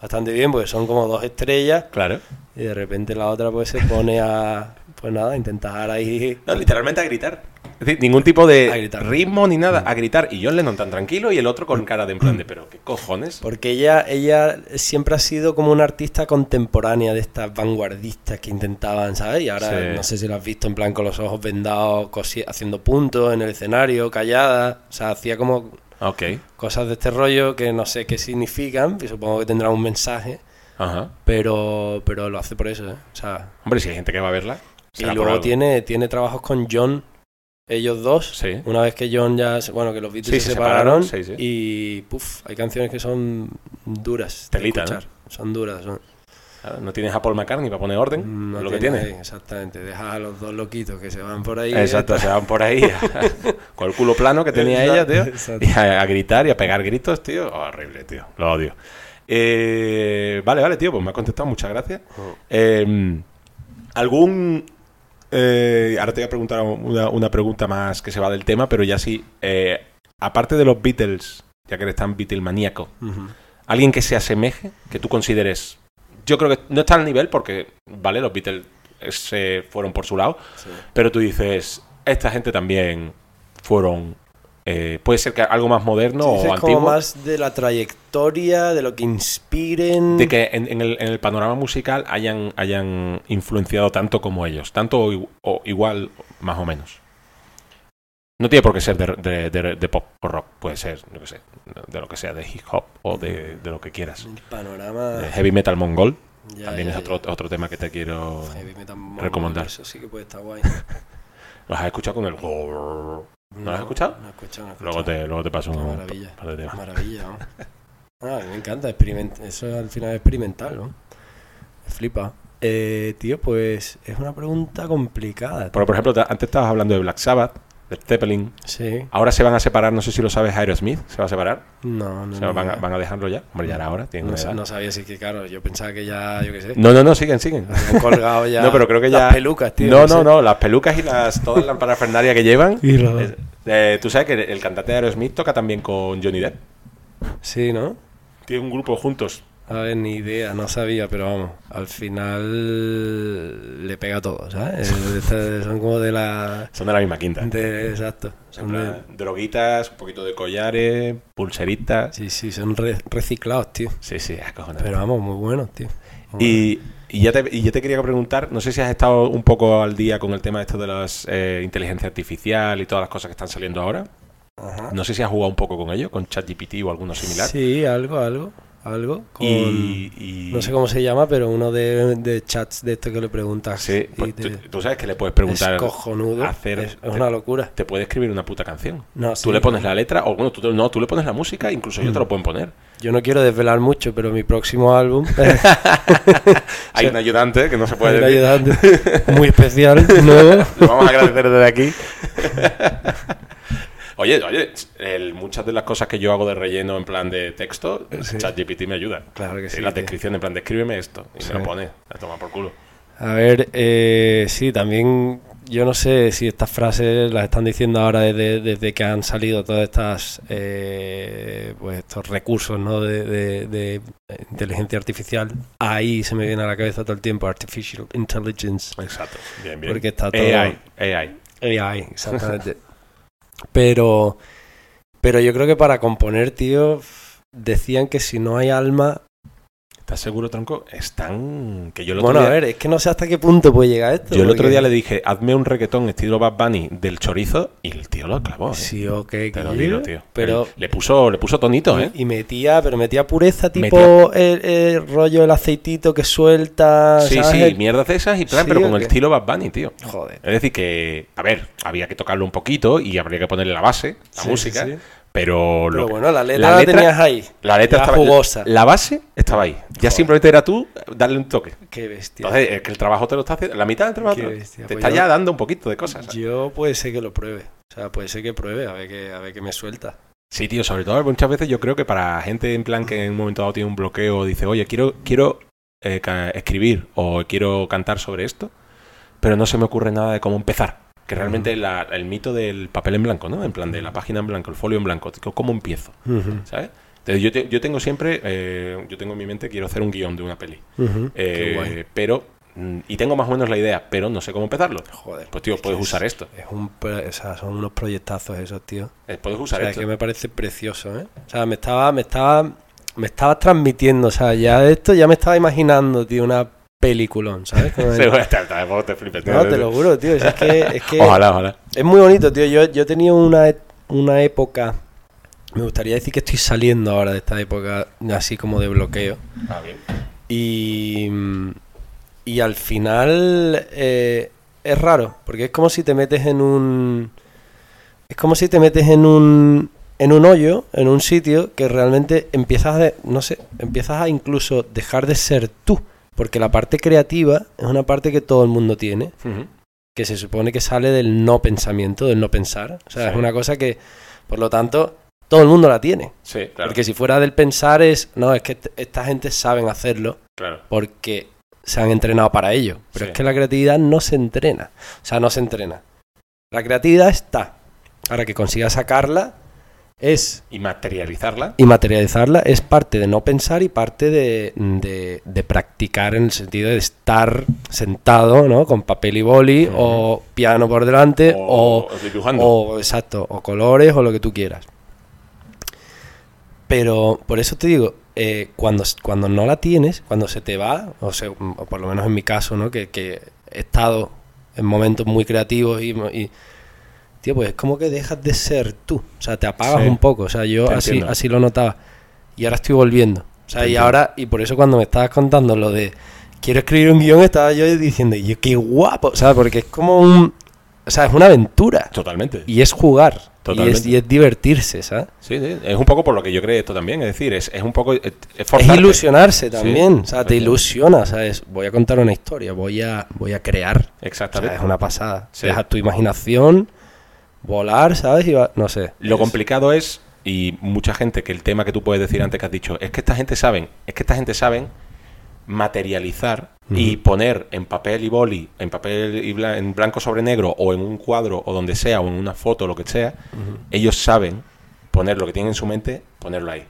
bastante bien, porque son como dos estrellas, Claro. y de repente la otra pues se pone a, pues nada, intentar ahí... No, literalmente a gritar. Es decir, ningún tipo de ritmo ni nada, a gritar. Y John Lennon tan tranquilo y el otro con cara de en plan de, pero qué cojones. Porque ella, ella siempre ha sido como una artista contemporánea de estas vanguardistas que intentaban, ¿sabes? Y ahora Sí. no sé si lo has visto en plan con los ojos vendados, haciendo puntos en el escenario, callada. O sea, hacía como Ok, cosas de este rollo que no sé qué significan, y supongo que tendrá un mensaje, ajá. pero, pero lo hace por eso, ¿eh? O sea, Hombre, si hay gente que va a verla. Y luego tiene, tiene trabajos con John, ellos dos. Sí. Una vez que John ya, bueno, que los Beatles Sí, se, se separaron, separaron, sí, sí. y puf, hay canciones que son duras. de Telita, ¿no? Son duras, son. No tienes a Paul McCartney para poner orden. No lo que tiene tiene. ahí, exactamente, dejas a los dos loquitos que se van por ahí. Exacto, se van por ahí con el culo plano que tenía ella, tío. Exacto. Y a, a gritar y a pegar gritos, tío. Horrible, tío. Lo odio. Eh, vale, vale, tío, pues me ha contestado, muchas gracias. Oh. Eh, ¿Algún... eh, ahora te voy a preguntar una, una pregunta más que se va del tema, pero ya sí. eh, aparte de los Beatles, ya que eres tan Beatlemaníaco, Ujú. alguien que se asemeje, que tú consideres... Yo creo que no está al nivel porque, vale, los Beatles eh, se fueron por su lado, Sí. pero tú dices, esta gente también fueron... eh, puede ser que algo más moderno Sí, o dices antiguo. como más de la trayectoria, de lo que inspiren. De que en, en el, en el panorama musical hayan, hayan influenciado tanto como ellos. Tanto o, igual, más o menos. No tiene por qué ser de, de- de- de pop o rock. Puede ser, yo qué sé, de lo que sea, de hip hop o de, lo que quieras. El panorama. De heavy metal mongol. ya, también ya, es otro, otro tema que te quiero... ya. Heavy metal recomendar. Eso sí que puede estar guay. ¿Los has escuchado con el... ¿No lo has escuchado? No he escuchado, no he Luego te, luego te paso Qué un maravilla. par de temas. Maravilla, ¿no? Ah, me encanta, experiment- eso al final es experimental, ¿no? Me flipa. Eh, tío, pues es una pregunta complicada. Por, por ejemplo, te- antes estabas hablando de Black Sabbath, de Zeppelin. Sí. Ahora se van a separar, no sé si lo sabes, Aerosmith. ¿Se va a separar? No, no. No, van, a, no. van a dejarlo ya. Hombre, ya era hora, No, edad. no sabía si que, claro, yo pensaba que ya, yo qué sé, No, no, no, siguen, siguen. habían colgado ya. No, pero creo que ya. Las pelucas, tío. No, no, sé. no, las pelucas y las todas las parafernalia que llevan. Y los- Eh, eh, Tú sabes que el cantante de Aerosmith toca también con Johnny Depp. Sí, ¿no? Tienen un grupo juntos. A ver, ni idea, no sabía, pero vamos, al final le pega todo, ¿sabes? Este- Son como de la... Son de la misma quinta. De, exacto. Son de- droguitas, un poquito de collares, pulseritas. sí, sí, son re- reciclados, tío. Sí, sí, acojonante. Pero vamos, muy buenos, tío. Muy Y, y ya te, y ya te quería preguntar, no sé si has estado un poco al día con el tema esto de las eh, inteligencia artificial y todas las cosas que están saliendo ahora. Ajá. No sé si has jugado un poco con ello, con ChatGPT o alguno similar. Sí, algo, algo, algo. Con... Y, y- No sé cómo se llama, pero uno de, de chats de esto que le preguntas. Sí, pues te- tú, tú sabes que le puedes preguntar, Es cojonudo. hacer- es, es una locura. te puede escribir una puta canción. No, Tú sí. le pones la letra, o bueno, tú, no, tú le pones la música, incluso ellos te lo pueden poner. Yo no quiero desvelar mucho, pero mi próximo álbum Hay un ayudante que no se puede decir. ayudante muy especial, nuevo. Lo vamos a agradecer desde aquí. Oye, oye, el- muchas de las cosas que yo hago de relleno en plan de texto, Sí. ChatGPT me ayuda. Claro que sí, La tío. descripción en plan, descríbeme esto. Y Sí. me lo pone. La toma por culo. A ver, eh, sí, también yo no sé si estas frases las están diciendo ahora desde, desde que han salido todas estas eh, pues estos recursos ¿no? de, de- de inteligencia artificial. Ahí se me viene a la cabeza todo el tiempo artificial intelligence. Exacto. Bien, bien. Porque está todo AI, AI. AI, exactamente. pero pero yo creo que para componer, tío, decían que si no hay alma, ¿Estás seguro, tronco? Están. Que yo el otro bueno, día. a ver, es que no sé hasta qué punto puede llegar esto. Yo el otro día le dije, hazme un reggaetón estilo Bad Bunny del chorizo y el tío lo clavó. ¿eh? Sí, ok, Te lo digo, tío. Pero le puso, le puso tonito, ¿eh? Y metía, pero metía pureza, tipo el, el rollo, el aceitito que suelta. Sí, ¿sabes? sí, El- mierdas de esas y plan, Sí, pero ¿o con el estilo Bad Bunny, tío. Joder. Es decir, que, a ver, había que tocarlo un poquito y habría que ponerle la base, la Sí, música, sí, pero, lo Pero que- bueno, la letra la, tenías ahí. la letra estaba jugosa. La base estaba ahí. Ya Joder. simplemente era tú darle un toque. Qué bestia. Entonces, es que el trabajo te lo está haciendo. La mitad del trabajo Qué te, bestia, te pues está yo- ya dando un poquito de cosas. ¿sabes? Yo puede ser que lo pruebe. O sea, puede ser que pruebe, a ver qué, a ver qué me suelta. Sí, tío, sobre todo muchas veces yo creo que para gente en plan que en un momento dado tiene un bloqueo, dice, oye, quiero, quiero eh, escribir o quiero cantar sobre esto, pero no se me ocurre nada de cómo empezar. Que realmente la- el mito del papel en blanco, ¿no? En plan de la página en blanco, el folio en blanco, ¿cómo empiezo? ¿Sabes? Entonces yo, te- yo tengo siempre, eh, yo tengo en mi mente, quiero hacer un guion de una peli. Eh, pero, mm, y tengo más o menos la idea, pero no sé cómo empezarlo. Joder. Pues tío, puedes es- usar esto. Es un, o sea, son unos proyectazos esos, tío. Eh, Puedes O usar sea, esto. que me parece precioso, ¿eh? O sea, me estaba, me estaba, me estaba transmitiendo, o sea, ya esto ya me estaba imaginando, tío, una peliculón, ¿sabes? Como Sí, bueno, tampoco te flipes, tío. no, te lo juro, tío. Es que, es que Ojalá, ojalá. es muy bonito, tío. Yo, yo he tenido una, e- una época, me gustaría decir que estoy saliendo ahora de esta época así como de bloqueo. Ah, bien. Y, y al final eh, es raro, porque es como si te metes en un... Es como si te metes en un, en un hoyo, en un sitio que realmente empiezas a, no sé, empiezas a incluso dejar de ser tú. Porque la parte creativa es una parte que todo el mundo tiene, que se supone que sale del no pensamiento, del no pensar. O sea, Sí. es una cosa que, por lo tanto, todo el mundo la tiene. Sí, claro. Porque si fuera del pensar es, no, es que est- esta gente saben hacerlo claro. porque se han entrenado para ello. Pero Sí. es que la creatividad no se entrena. O sea, no se entrena. La creatividad está. Ahora que consigas sacarla es Y materializarla. y materializarla es parte de no pensar y parte de, de- de practicar en el sentido de estar sentado, ¿no? Con papel y boli o piano por delante o, o dibujando. o exacto, o colores o lo que tú quieras. Pero por eso te digo, eh, cuando, cuando no la tienes, cuando se te va, o, sea, o por lo menos en mi caso, ¿no? Que, que he estado en momentos muy creativos y, y, tío, pues es como que dejas de ser tú. O sea, te apagas Sí. un poco. O sea, yo así, entiendo. así lo notaba. Y ahora estoy volviendo. O sea, Te y entiendo. ahora, y por eso cuando me estabas contando lo de quiero escribir un guion, estaba yo diciendo, yo qué guapo. O sea, porque es como un. O sea, es una aventura. Totalmente. Y es jugar. Y es, Totalmente. y es divertirse, ¿sabes? Sí, sí, es un poco por lo que yo creo esto también. Es decir, es, es un poco. Es, es ilusionarse también. o sea, te ilusiona, ¿sabes? Voy a contar una historia, voy a, voy a crear. O sea, Exactamente. es una pasada. Sí. Dejas tu imaginación volar, ¿sabes? Y va- no sé. Lo Es- complicado es, y mucha gente, que el tema que tú puedes decir antes que has dicho, es que esta gente saben, es que esta gente saben materializar y poner en papel y boli, en papel y en blanco sobre negro, o en un cuadro, o donde sea, o en una foto, lo que sea, ellos saben poner lo que tienen en su mente, ponerlo ahí.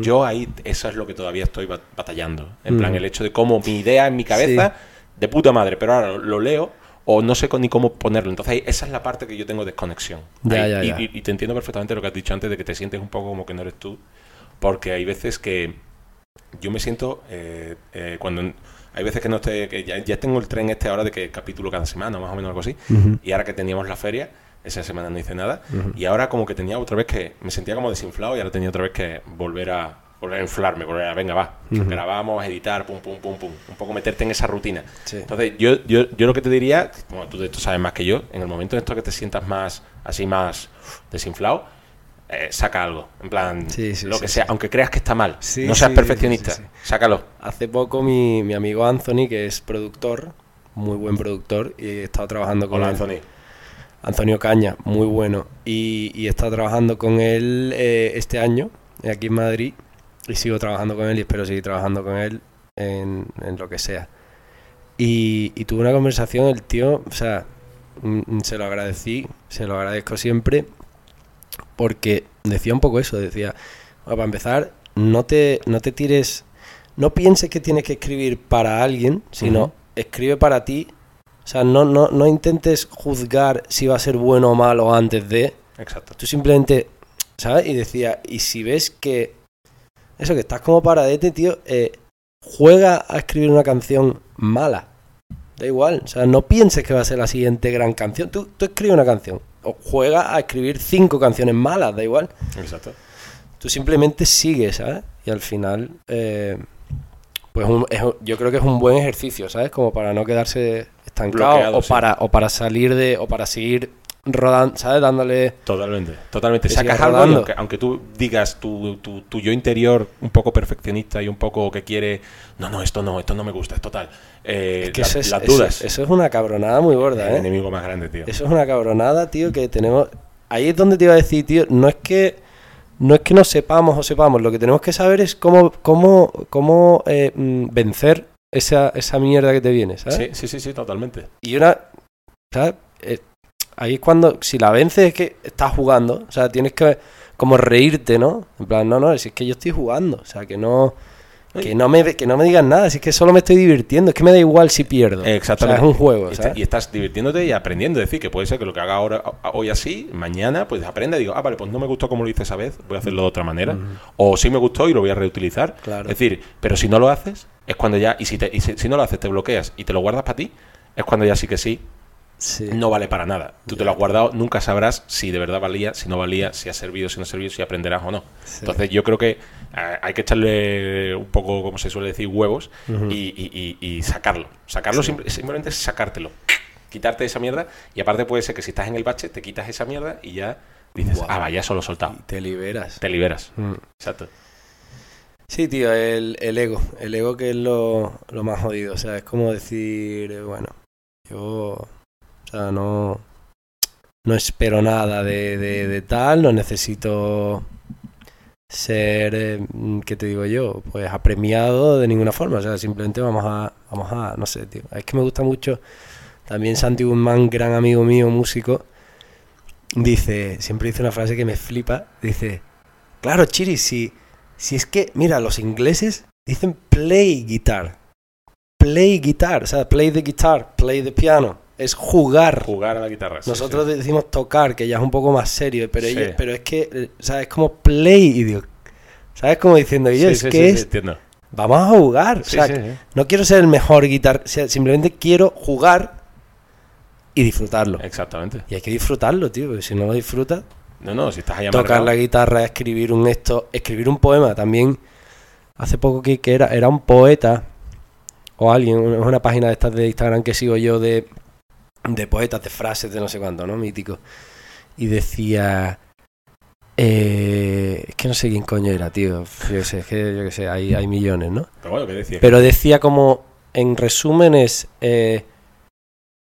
Yo ahí, eso es lo que todavía estoy bat- batallando. En plan, el hecho de cómo mi idea en mi cabeza, de puta madre, pero ahora lo, lo leo o no sé ni cómo ponerlo. Entonces, esa es la parte que yo tengo desconexión. Ya, Ahí. ya, y, ya. y- y te entiendo perfectamente lo que has dicho antes de que te sientes un poco como que no eres tú, porque hay veces que yo me siento eh, eh, cuando hay veces que no estoy, que ya, ya tengo el tren este ahora de que capítulo cada semana, más o menos algo así, y ahora que teníamos la feria, esa semana no hice nada, y ahora como que tenía otra vez que, me sentía como desinflado y ahora tenía otra vez que volver a, volver a inflarme, volver a, venga, va, grabamos, editar, pum, pum, pum, pum, un poco meterte en esa rutina. Sí. Entonces, yo, yo, yo lo que te diría, como tú de esto sabes más que yo, en el momento en esto que te sientas más, así más desinflado, eh, saca algo, en plan, Sí, sí, lo que sea, aunque creas que está mal, no seas perfeccionista, sácalo. Hace poco mi, mi amigo Anthony, que es productor, muy buen productor, y he estado trabajando con Hola, él. Anthony. Antonio Caña, muy bueno. Y, y he estado trabajando con él eh, este año, aquí en Madrid, y sigo trabajando con él y espero seguir trabajando con él en, en lo que sea. Y, y tuve una conversación, el tío, o sea, mm, se lo agradecí, se lo agradezco siempre, porque decía un poco eso, decía, bueno, para empezar, no te, no te tires, no pienses que tienes que escribir para alguien, sino escribe para ti. O sea, no, no, no intentes juzgar si va a ser bueno o malo antes de. Exacto. Tú simplemente, ¿sabes? Y decía, y si ves que eso, que estás como paradete, tío, eh, juega a escribir una canción mala. Da igual, o sea, no pienses que va a ser la siguiente gran canción. Tú, tú escribes una canción, o juega a escribir cinco canciones malas, da igual. Exacto. Tú simplemente sigues, ¿sabes? Y al final, eh, pues un- es un- yo creo que es un buen ejercicio, ¿sabes? Como para no quedarse estancado Bloqueado, o, sí. para, o para salir de, o para seguir rodando, ¿sabes? Dándole... Totalmente, totalmente. Sacas algo aunque, aunque tú digas tu, tu, tu yo interior un poco perfeccionista y un poco que quiere, no, no, esto no, esto no me gusta, esto tal. Eh, Es que la- eso es, las eso- dudas. Eso, es una cabronada muy gorda, el ¿eh? enemigo más grande, tío. Eso es una cabronada, tío, que tenemos... Ahí es donde te iba a decir, tío, no es que no es que no sepamos o sepamos, lo que tenemos que saber es cómo, cómo, cómo eh, mm, vencer esa, esa mierda que te viene, ¿sabes? Sí, sí, sí, sí, totalmente. Y una, ¿sabes? Eh, ahí es cuando, si la vences es que estás jugando, o sea, tienes que como reírte, ¿no? En plan, no, no, si es que yo estoy jugando, o sea, que no... Que no, me, que no me digan nada, si es que solo me estoy divirtiendo, es que me da igual si pierdo. Exactamente. O sea, es un juego, Y, está- ¿sabes? y estás divirtiéndote y aprendiendo. Es decir, que puede ser que lo que haga ahora hoy así, mañana, pues aprenda y digo, ah, vale, pues no me gustó como lo hice esa vez, voy a hacerlo de otra manera. O sí me gustó y lo voy a reutilizar. Claro. Es decir, pero si no lo haces, es cuando ya, y si, te, y si, si no lo haces, te bloqueas y te lo guardas para ti, es cuando ya sí que sí, Sí. no vale para nada. Tú te lo has guardado, nunca sabrás si de verdad valía, si no valía, si ha servido, si no ha servido, si aprenderás o no. Sí. Entonces yo creo que eh, hay que echarle un poco, como se suele decir, huevos y, y- y- y sacarlo. Sacarlo Sí. simple- simplemente es sacártelo. Quitarte esa mierda y aparte puede ser que si estás en el bache te quitas esa mierda y ya dices, Guau. ah, va, ya solo he soltado. Y te liberas. Te liberas. Mm. Exacto. Sí, tío, el, el ego. El ego que es lo, lo más jodido. O sea, es como decir, bueno, yo, o sea, no, no espero nada de, de, tal, no necesito ser, eh, ¿qué te digo yo? Pues apremiado de ninguna forma. O sea, simplemente vamos a, vamos a, no sé, tío. Es que me gusta mucho. También Santi Guzmán, gran amigo mío, músico, dice, siempre dice una frase que me flipa. Dice, claro, Chiri, si, si es que, mira, los ingleses dicen play guitar. Play guitar, o sea, play the guitar, play the piano. Es jugar. Jugar a la guitarra. sí, Nosotros sí. decimos tocar, que ya es un poco más serio, pero, Sí. ellos- pero es que, eh, o sea, es como play, digo, ¿sabes? Como diciendo, yo, Sí, es sí, que es, vamos a jugar. O sea, no quiero ser el mejor guitar, o sea, simplemente quiero jugar y disfrutarlo. Exactamente. Y hay que disfrutarlo, tío, porque si no lo disfrutas, No, no, si estás ahí tocar la guitarra, escribir un esto, escribir un poema también. Hace poco que, que era, era un poeta o alguien, una, una página de estas de Instagram que sigo yo de, de poetas, de frases, de no sé cuánto, ¿no? Mítico. Y decía... eh, es que no sé quién coño era, tío. Yo sé, es que yo qué sé, hay, hay millones, ¿no? Pero bueno, ¿qué decía? Pero decía como, en resumen, es eh,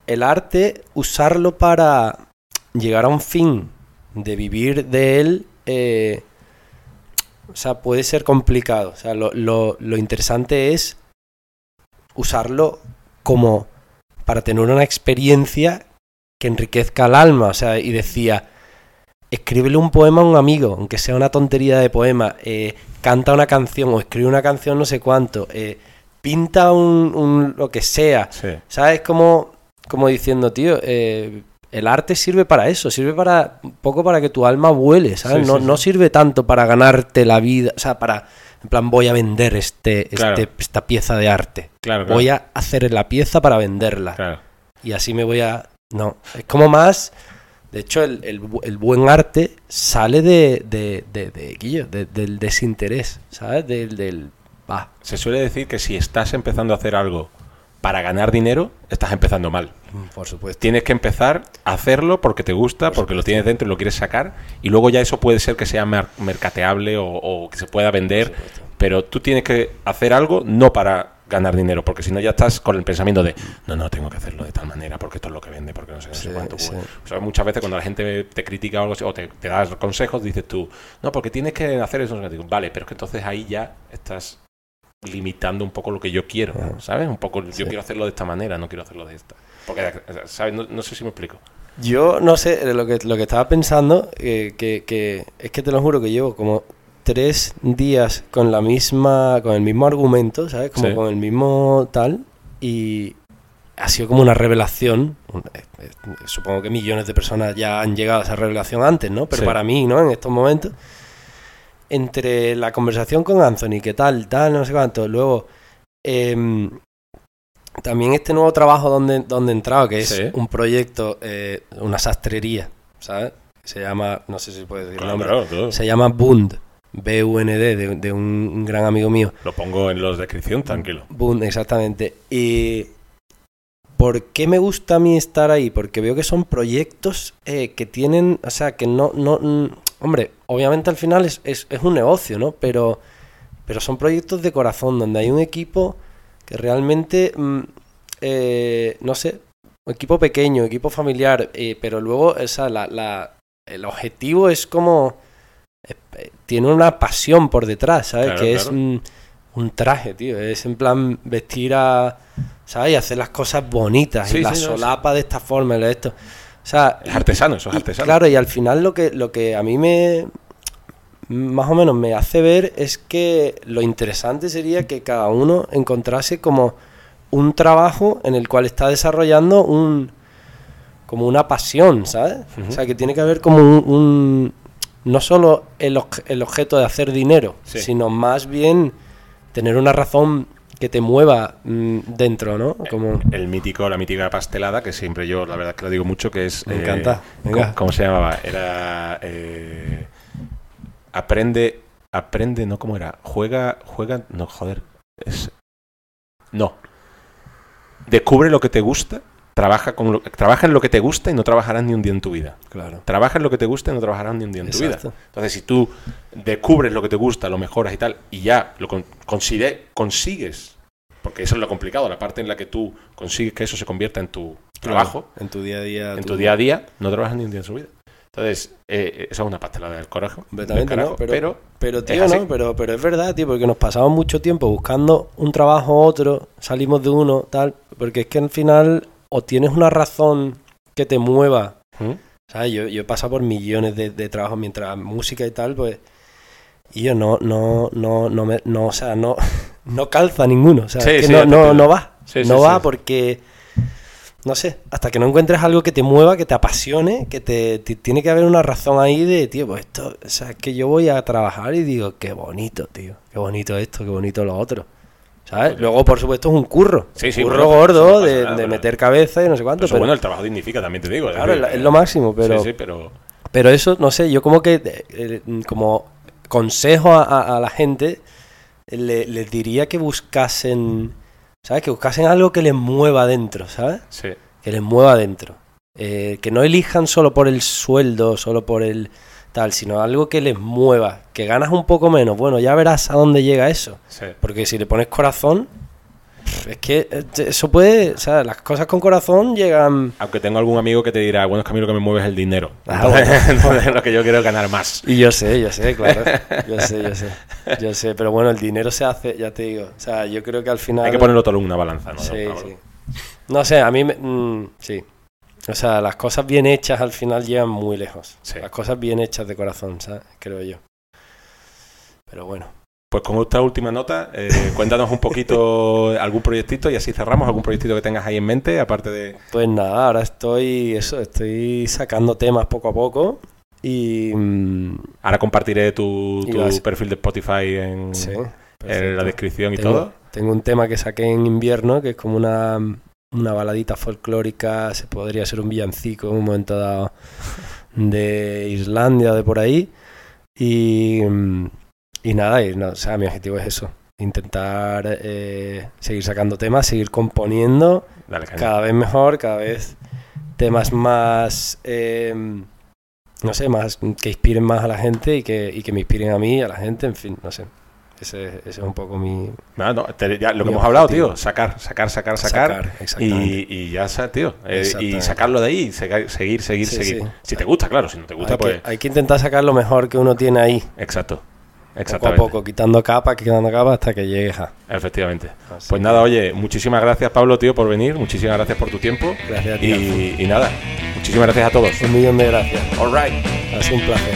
el arte, usarlo para llegar a un fin, de vivir de él, eh, o sea, puede ser complicado. O sea, lo, lo- lo interesante es usarlo como para tener una experiencia que enriquezca el alma. O sea, y decía, escríbele un poema a un amigo, aunque sea una tontería de poema, eh, canta una canción o escribe una canción no sé cuánto, eh, pinta un, un- lo que sea. Sí. ¿Sabes? Como, como diciendo, tío, eh, el arte sirve para eso, sirve para un poco para que tu alma vuele, ¿sabes? Sí, no, sí, no sirve tanto para ganarte la vida, o sea, para, en plan, voy a vender este, Claro. este- esta pieza de arte. Claro, claro. Voy a hacer la pieza para venderla. Claro. Y así me voy a... No, es como más... De hecho, el, el bu- el buen arte sale de, de, de, de- Guillo, de- del desinterés, ¿sabes? Del... del Se suele decir que si estás empezando a hacer algo para ganar dinero, estás empezando mal. Por supuesto. Tienes que empezar a hacerlo porque te gusta, porque lo tienes dentro y lo quieres sacar, y luego ya eso puede ser que sea mer- mercateable o, o que se pueda vender, pero tú tienes que hacer algo no para ganar dinero, porque si no ya estás con el pensamiento de, no, no, tengo que hacerlo de tal manera, porque esto es lo que vende, porque no sé, no sé cuánto. sí. O sea, muchas veces cuando la gente te critica o algo así, o te, te da consejos, dices tú, no, porque tienes que hacer eso. Vale, pero es que entonces ahí ya estás limitando un poco lo que yo quiero. ¿sabes? Un poco, Sí. yo quiero hacerlo de esta manera, no quiero hacerlo de esta. Porque, ¿sabes? No, no sé si me explico. Yo no sé, eh, lo que, lo que estaba pensando, eh, que, que es que te lo juro que llevo como tres días con la misma, con el mismo argumento, ¿sabes? Como Sí. con el mismo tal, y ha sido como una revelación. eh, Supongo que millones de personas ya han llegado a esa revelación antes, ¿no? Pero Sí. para mí, ¿no? En estos momentos, entre la conversación con Anthony, que tal, tal, no sé cuánto, luego... em, también este nuevo trabajo donde, donde he entrado, que es Sí. un proyecto, eh, una sastrería, ¿sabes? Se llama, no sé si puedes decir el nombre, claro, se llama Bund, B-U-N-D, de, de un, un gran amigo mío. Lo pongo en la descripción, tranquilo. Bund, exactamente. Y ¿por qué me gusta a mí estar ahí? Porque veo que son proyectos eh, que tienen, o sea, que no, no, mm, hombre, obviamente al final es, es, es un negocio, ¿no? Pero, pero son proyectos de corazón, donde hay un equipo que realmente, mm, eh, no sé, equipo pequeño, equipo familiar, eh, pero luego, o sea, la, la- el objetivo es como, eh, tiene una pasión por detrás, ¿sabes? Claro, que es mm, un traje, tío, es en plan vestir a, ¿sabes? Y hacer las cosas bonitas, Sí, y la no, solapa de esta forma, de esto. O sea, Es artesano, eso es artesano. Claro, y al final lo que, lo que a mí me más o menos me hace ver es que lo interesante sería que cada uno encontrase como un trabajo en el cual está desarrollando un como una pasión, ¿sabes? O sea, que tiene que haber como un, un- no solo el, el objeto de hacer dinero, Sí. sino más bien tener una razón que te mueva mm, dentro, ¿no? Como El mítico, la mítica pastelada, que siempre yo, la verdad es que lo digo mucho, que es... Me eh, encanta. ¿cómo, Venga. cómo se llamaba? Era... eh, aprende... Aprende, ¿no? ¿Cómo era? Juega... Juega... No, joder. Es... No. Descubre lo que te gusta, trabaja, con lo, trabaja en lo que te gusta y no trabajarás ni un día en tu vida. claro. Trabaja en lo que te gusta y no trabajarás ni un día en tu vida. Entonces, si tú descubres lo que te gusta, lo mejoras y tal, y ya lo con- consigue- consigues, porque eso es lo complicado, la parte en la que tú consigues que eso se convierta en tu trabajo, en tu día a día, en tu día a día, no trabajas ni un día en su vida. Entonces, eh, eso es una pastelada del coraje. Completamente, del carajo, ¿no? Pero- pero, Pero tío, no, pero, pero es verdad, tío, porque nos pasamos mucho tiempo buscando un trabajo otro, salimos de uno, tal, porque es que al final o tienes una razón que te mueva, ¿Mm? ¿sabes? Yo, yo he pasado por millones de, de trabajos mientras música y tal, pues, y yo no, no, no, no, me, no, o sea, no, no calza ninguno, o sea, Sí, es que sí, no, no, no va, Sí, no va porque, no sé, hasta que no encuentres algo que te mueva, que te apasione, que te, ti- tiene que haber una razón ahí de, tío, pues esto, o sea, es que yo voy a trabajar y digo, qué bonito, tío, qué bonito esto, qué bonito lo otro. ¿Sabes? Luego, por supuesto, es un curro. Sí, sí, curro bueno, gordo no de, nada, de meter cabeza y no sé cuánto. eso pero, bueno, el trabajo dignifica, también te digo. es claro, es, lo máximo, pero, Sí, sí, pero... pero eso, no sé, yo como que, eh, eh, como consejo a, a- a la gente, le- les diría que buscasen, ¿sabes? Que buscasen algo que les mueva dentro, ¿sabes? Sí. que les mueva dentro. Eh, que no elijan solo por el sueldo, solo por el tal, sino algo que les mueva. Que ganas un poco menos, bueno, ya verás a dónde llega eso. sí. Porque si le pones corazón, es que eh, eso puede, o sea, las cosas con corazón llegan... Aunque tengo algún amigo que te dirá, bueno, es que a mí lo que me mueve es el dinero. Ah, Entonces, entonces lo que yo quiero es ganar más. Y yo sé, yo sé, claro. Yo sé, yo sé. Yo sé, pero bueno, el dinero se hace, ya te digo. O sea, yo creo que al final... Hay que ponerlo todo en una balanza, ¿no? Sí, No, sí. No sé, a mí me, mm, sí. O sea, las cosas bien hechas al final llegan muy lejos. Sí. Las cosas bien hechas de corazón, ¿sabes? Creo yo. Pero bueno. Pues con esta última nota, eh, cuéntanos un poquito algún proyectito y así cerramos, algún proyectito que tengas ahí en mente, aparte de... Pues nada, ahora estoy, eso, estoy sacando temas poco a poco. Y. mm, Ahora compartiré tu, tu perfil de Spotify en, sí. en la descripción y todo. Tengo un tema que saqué en invierno, que es como una, una baladita folclórica, se podría ser un villancico en un momento dado de Islandia, de por ahí. Y, mm, y nada, y no, o sea, mi objetivo es eso, intentar eh, seguir sacando temas, seguir componiendo Dale, cada vez mejor, cada vez temas más, eh, no sé, más que inspiren más a la gente y que, y que me inspiren a mí, a la gente, en fin, no sé. Ese, ese es un poco mi, No, no, te- ya, lo que hemos hablado, tío, sacar, sacar, sacar, sacar. exactamente. y, y ya tío. Eh, y sacarlo de ahí, y seguir, seguir, Sí, seguir. sí. Si te gusta, claro, si no te gusta, hay, pues... que, hay que intentar sacar lo mejor que uno tiene ahí. Exacto. Poco a poco, quitando capas, quitando capas hasta que llegues a. Efectivamente. Así Pues nada, oye, muchísimas gracias Pablo, tío, por venir. Muchísimas gracias por tu tiempo. Gracias a ti, Y, y nada, muchísimas gracias a todos. Un millón de gracias. All right. Ha sido un placer.